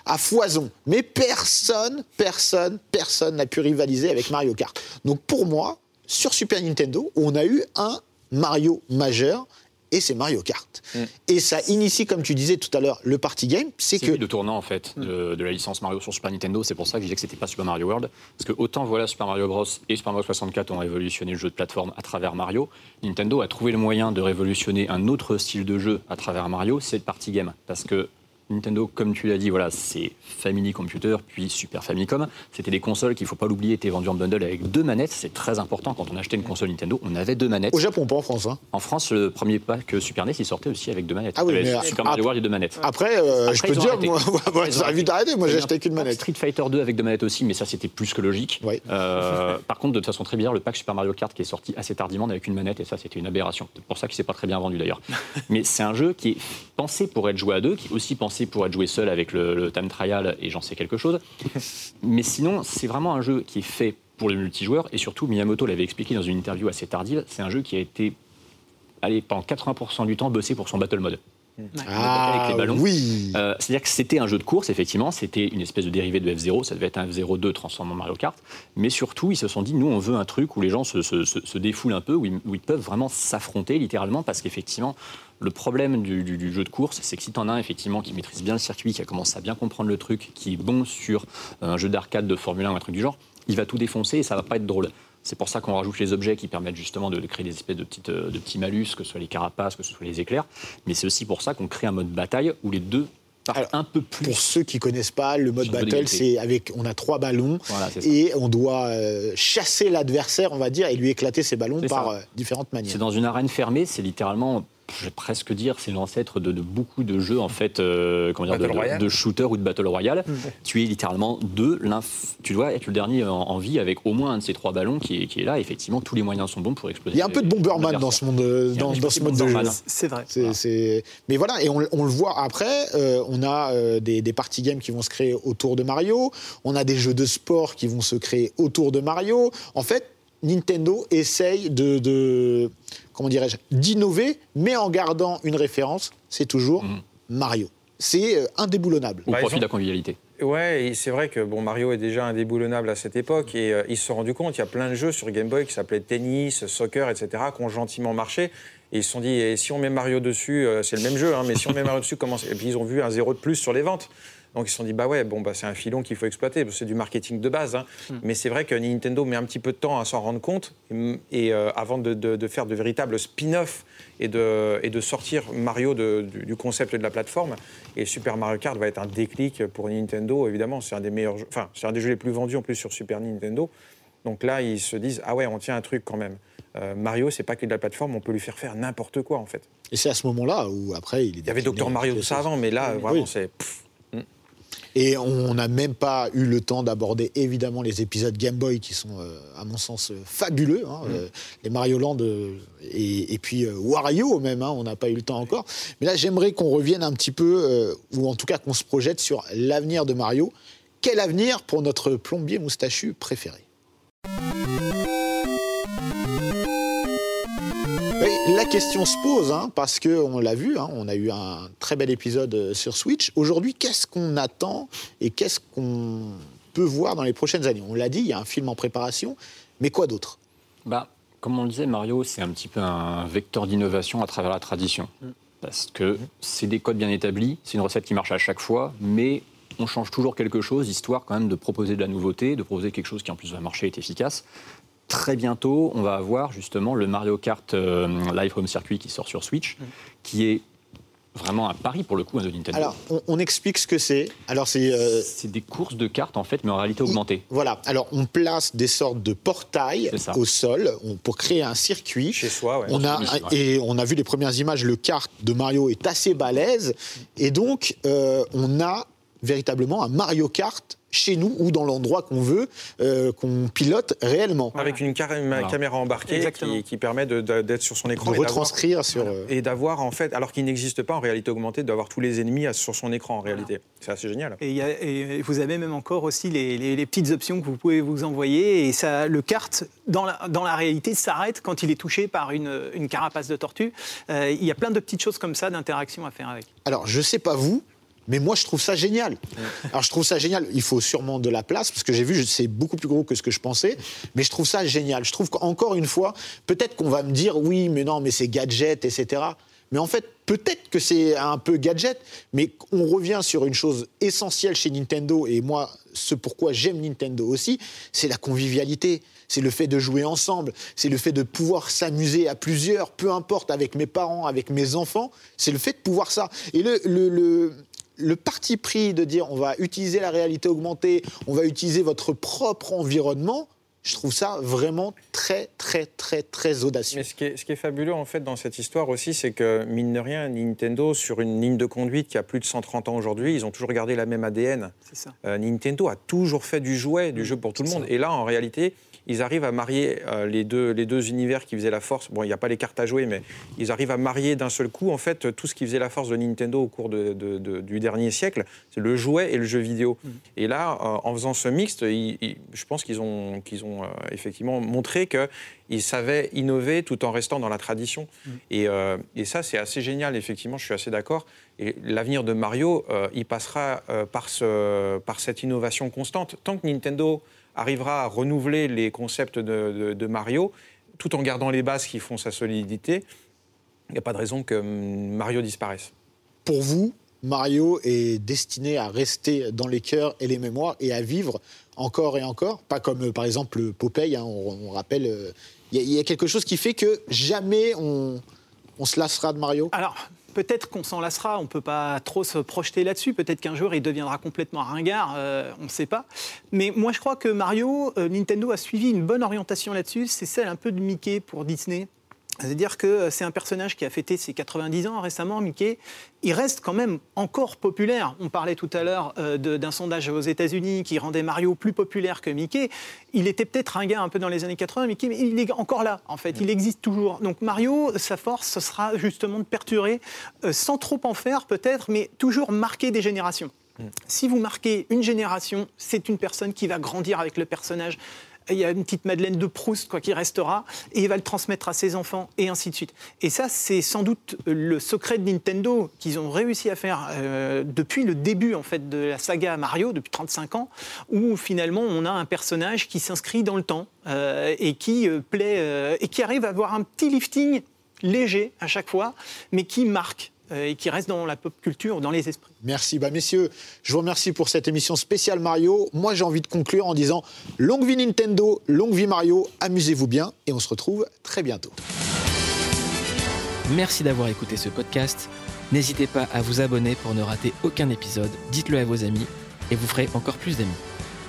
à foison. Mais personne, personne, personne n'a pu rivaliser avec Mario Kart. Donc pour moi, sur Super Nintendo, on a eu un Mario majeur et c'est Mario Kart. Mm. Et ça initie, comme tu disais tout à l'heure, le party game. C'est que le tournant en fait de, de la licence Mario sur Super Nintendo. C'est pour ça que je disais que c'était pas Super Mario World. Parce que autant voilà Super Mario Bros et Super Mario 64 ont révolutionné le jeu de plateforme à travers Mario, Nintendo a trouvé le moyen de révolutionner un autre style de jeu à travers Mario, c'est le party game. Parce que Nintendo, comme tu l'as dit, voilà, c'est Family Computer, puis Super Famicom. C'était des consoles qui, il faut pas l'oublier, étaient vendues en bundle avec deux manettes. C'est très important quand on achetait une console Nintendo. On avait deux manettes. au Japon, pas en France. hein. En France, le premier pack Super NES, il sortait aussi avec deux manettes. Ah oui, mais Super Mario World et deux manettes. Après, euh, Après, je peux dire, moi, ont ça vite arrêté. Moi, j'ai acheté qu'une manette. Street Fighter 2 avec deux manettes aussi, mais ça c'était plus que logique. Euh, par contre, de façon très bizarre, le pack Super Mario Kart qui est sorti assez tardivement avec une manette, et ça c'était une aberration. C'est pour ça qu'il s'est pas très bien vendu d'ailleurs. mais c'est un jeu qui est pensé pour être joué à deux, qui est aussi pensé pour être joué seul avec le, le time trial, et j'en sais quelque chose. mais sinon, c'est vraiment un jeu qui est fait pour le multijoueur, et surtout Miyamoto l'avait expliqué dans une interview assez tardive, c'est un jeu qui a été, allez, pendant 80% du temps bossé pour son battle mode. Ah, avec les ballons. oui. Euh, C'est-à-dire que c'était un jeu de course, effectivement, c'était une espèce de dérivé de F0, ça devait être un F02 transformé en Mario Kart, mais surtout, ils se sont dit, nous, on veut un truc où les gens se, se- se- se défoulent un peu, où ils, où ils peuvent vraiment s'affronter, littéralement, parce qu'effectivement, le problème du, du- du jeu de course, c'est que si tu en as un, effectivement, qui maîtrise bien le circuit, qui a commencé à bien comprendre le truc, qui est bon sur euh, un jeu d'arcade de Formule 1 ou un truc du genre, il va tout défoncer et ça va pas être drôle. C'est pour ça qu'on rajoute les objets qui permettent justement de créer des espèces de, petites, euh, de petits malus, que ce soit les carapaces, que ce soit les éclairs. Mais c'est aussi pour ça qu'on crée un mode bataille où les deux Alors, un peu plus. Pour ceux qui connaissent pas, le mode battle, c'est avec, on a trois ballons Voilà, et on doit euh, chasser l'adversaire, on va dire, et lui éclater ses ballons par euh, différentes manières. C'est dans une arène fermée, c'est littéralement, je vais presque dire, c'est l'ancêtre de, de beaucoup de jeux en fait, euh, comment dire, de, Battle de- Royale. de shooter ou de battle royale. Tu es littéralement deux, l'un, f- tu dois être le dernier en, en vie avec au moins un de ces trois ballons qui est, qui est là. Effectivement, tous les moyens sont bons pour exploser. Il y a un peu de Bomberman dans ce monde, dans, ce de mode de jeu. C'est vrai. C'est- c'est- Mais voilà, et on, on le voit après, euh, on a euh, des, des party games qui vont se créer autour de Mario, on a des jeux de sport qui vont se créer autour de Mario. En fait, Nintendo essaye de, de- comment dirais-je, d'innover, mais en gardant une référence, c'est toujours Mhm. Mario. C'est euh, indéboulonnable. Au profit de la convivialité. Ouais, c'est vrai que bon, Mario est déjà indéboulonnable à cette époque et euh, ils se sont rendus compte, il y a plein de jeux sur Game Boy qui s'appelaient tennis, soccer, etc., qui ont gentiment marché. Et ils se sont dit, et si on met Mario dessus, euh, c'est le même jeu, hein, mais si on met Mario dessus, comment Et puis ils ont vu un zéro de plus sur les ventes. Donc ils se sont dit, bah ouais, bon, bah, c'est un filon qu'il faut exploiter, c'est du marketing de base. hein. Mais c'est vrai que Nintendo met un petit peu de temps à s'en rendre compte et, euh, avant de, de- de faire de véritables spin-off et de, et de sortir Mario de- du, du concept de la plateforme. Et Super Mario Kart va être un déclic pour Nintendo, évidemment. C'est un des meilleurs jeux, enfin, c'est un des jeux les plus vendus en plus sur Super Nintendo. Donc là, ils se disent, ah ouais, on tient un truc quand même. Euh, Mario, c'est pas que de la plateforme, on peut lui faire faire n'importe quoi en fait. Et c'est à ce moment-là où après il est Il y avait en Mario tout ça avant, mais là, Oui. vraiment, c'est. Et on n'a même pas eu le temps d'aborder évidemment les épisodes Game Boy qui sont, euh, à mon sens, euh, fabuleux. hein, euh, les Mario Land et, et puis Wario même, hein, on n'a pas eu le temps encore. Mais là, j'aimerais qu'on revienne un petit peu, ou en tout cas qu'on se projette sur l'avenir de Mario. Quel avenir pour notre plombier moustachu préféré? La question se pose, hein, parce qu'on l'a vu, hein, on a eu un très bel épisode euh, sur Switch. Aujourd'hui, qu'est-ce qu'on attend et qu'est-ce qu'on peut voir dans les prochaines années? On l'a dit, il y a un film en préparation, mais quoi d'autre? Bah, comme on le disait, Mario, c'est un petit peu un vecteur d'innovation à travers la tradition. Parce que c'est des codes bien établis, c'est une recette qui marche à chaque fois, mais on change toujours quelque chose, histoire quand même de proposer de la nouveauté, de proposer quelque chose qui en plus va marcher et est efficace. Très bientôt, on va avoir justement le Mario Kart euh, Live Home Circuit qui sort sur Switch, qui est vraiment un pari pour le coup hein, de Nintendo. Alors, on, on explique ce que c'est. Alors, c'est. euh, c'est des courses de cartes en fait, mais en réalité augmentée. voilà, alors on place des sortes de portails au sol on- pour créer un circuit. Chez soi, ouais. On a, Oui, et on a vu les premières images, le kart de Mario est assez balèze. Et donc, euh, on a véritablement un Mario Kart chez nous ou dans l'endroit qu'on veut, euh, qu'on pilote réellement. Avec une car- une Voilà. caméra embarquée Exactement. qui, qui permet d'être sur son écran. De et d'avoir- retranscrire sur. euh, Et d'avoir, en fait, alors qu'il n'existe pas en réalité augmentée, d'avoir tous les ennemis sur son écran en réalité. C'est assez génial. Et, y a- et vous avez même encore aussi les, les- les petites options que vous pouvez vous envoyer. Et ça, le kart, dans la, dans la réalité, s'arrête quand il est touché par une, une carapace de tortue. Euh, il y a plein de petites choses comme ça d'interaction à faire avec. Alors, je sais pas vous, Mais moi, je trouve ça génial. Alors, je trouve ça génial. Il faut sûrement de la place, parce que j'ai vu, c'est beaucoup plus gros que ce que je pensais. Mais je trouve ça génial. Je trouve qu'encore une fois, peut-être qu'on va me dire, oui, mais non, mais c'est gadget, etc. Mais en fait, peut-être que c'est un peu gadget, mais on revient sur une chose essentielle chez Nintendo, et moi, ce pourquoi j'aime Nintendo aussi, c'est la convivialité. C'est le fait de jouer ensemble, c'est le fait de pouvoir s'amuser à plusieurs, peu importe, avec mes parents, avec mes enfants, c'est le fait de pouvoir ça. Et le, le, le parti pris de dire on va utiliser la réalité augmentée, on va utiliser votre propre environnement, je trouve ça vraiment très, très, très, très audacieux. Mais ce qui, est, ce qui est fabuleux, en fait, dans cette histoire aussi, c'est que, mine de rien, Nintendo, sur une ligne de conduite qui a plus de 130 ans aujourd'hui, ils ont toujours gardé la même ADN. C'est ça. Euh, Nintendo a toujours fait du jouet, du jeu pour tout le monde. Et là, en réalité, ils arrivent à marier euh, les, deux, les deux univers qui faisaient la force. Bon, il n'y a pas les cartes à jouer, mais ils arrivent à marier d'un seul coup, en fait, tout ce qui faisait la force de Nintendo au cours de, de, de, du dernier siècle, c'est le jouet et le jeu vidéo. Mm. Et là, euh, en faisant ce mixte, ils- ils- je pense qu'ils ont, qu'ils ont euh, effectivement montré qu'ils savaient innover tout en restant dans la tradition. Mm. Et, et ça, c'est assez génial, effectivement, je suis assez d'accord. Et l'avenir de Mario, euh, il passera euh, par, ce, par cette innovation constante. Tant que Nintendo arrivera à renouveler les concepts de, de- de Mario, tout en gardant les bases qui font sa solidité, il n'y a pas de raison que hum, Mario disparaisse. Pour vous, Mario est destiné à rester dans les cœurs et les mémoires et à vivre encore et encore, pas comme euh, par exemple Popeye, hein, on, on rappelle, euh, il y, y a quelque chose qui fait que jamais on, on se lassera de Mario? Alors, peut-être qu'on s'en lassera, on ne peut pas trop se projeter là-dessus. Peut-être qu'un jour, il deviendra complètement ringard, euh, on ne sait pas. Mais moi, je crois que Mario, euh, Nintendo a suivi une bonne orientation là-dessus. C'est celle un peu de Mickey pour Disney. C'est-à-dire que c'est un personnage qui a fêté ses 90 ans récemment, Mickey. Il reste quand même encore populaire. On parlait tout à l'heure euh, d'un sondage aux États-Unis qui rendait Mario plus populaire que Mickey. Il était peut-être ringard un peu dans les années 80, Mickey, mais il est encore là, en fait. Il existe toujours. Donc Mario, sa force, ce sera justement de perturber, euh, sans trop en faire peut-être, mais toujours marquer des générations. Si vous marquez une génération, c'est une personne qui va grandir avec le personnage. Il y a une petite Madeleine de Proust quoi, qui restera et il va le transmettre à ses enfants et ainsi de suite. Et ça, c'est sans doute le secret de Nintendo qu'ils ont réussi à faire euh, depuis le début en fait de la saga Mario, depuis 35 ans, où finalement on a un personnage qui s'inscrit dans le temps euh, et qui euh, et qui arrive à avoir un petit lifting léger à chaque fois, mais qui marque et qui reste dans la pop culture, dans les esprits. Merci. Bah, messieurs, je vous remercie pour cette émission spéciale Mario. Moi, j'ai envie de conclure en disant longue vie Nintendo, longue vie Mario, amusez-vous bien et on se retrouve très bientôt. Merci d'avoir écouté ce podcast. N'hésitez pas à vous abonner pour ne rater aucun épisode. Dites-le à vos amis et vous ferez encore plus d'amis.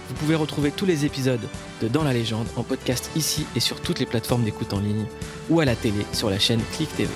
Vous pouvez retrouver tous les épisodes de Dans la légende en podcast ici et sur toutes les plateformes d'écoute en ligne ou à la télé sur la chaîne Click TV.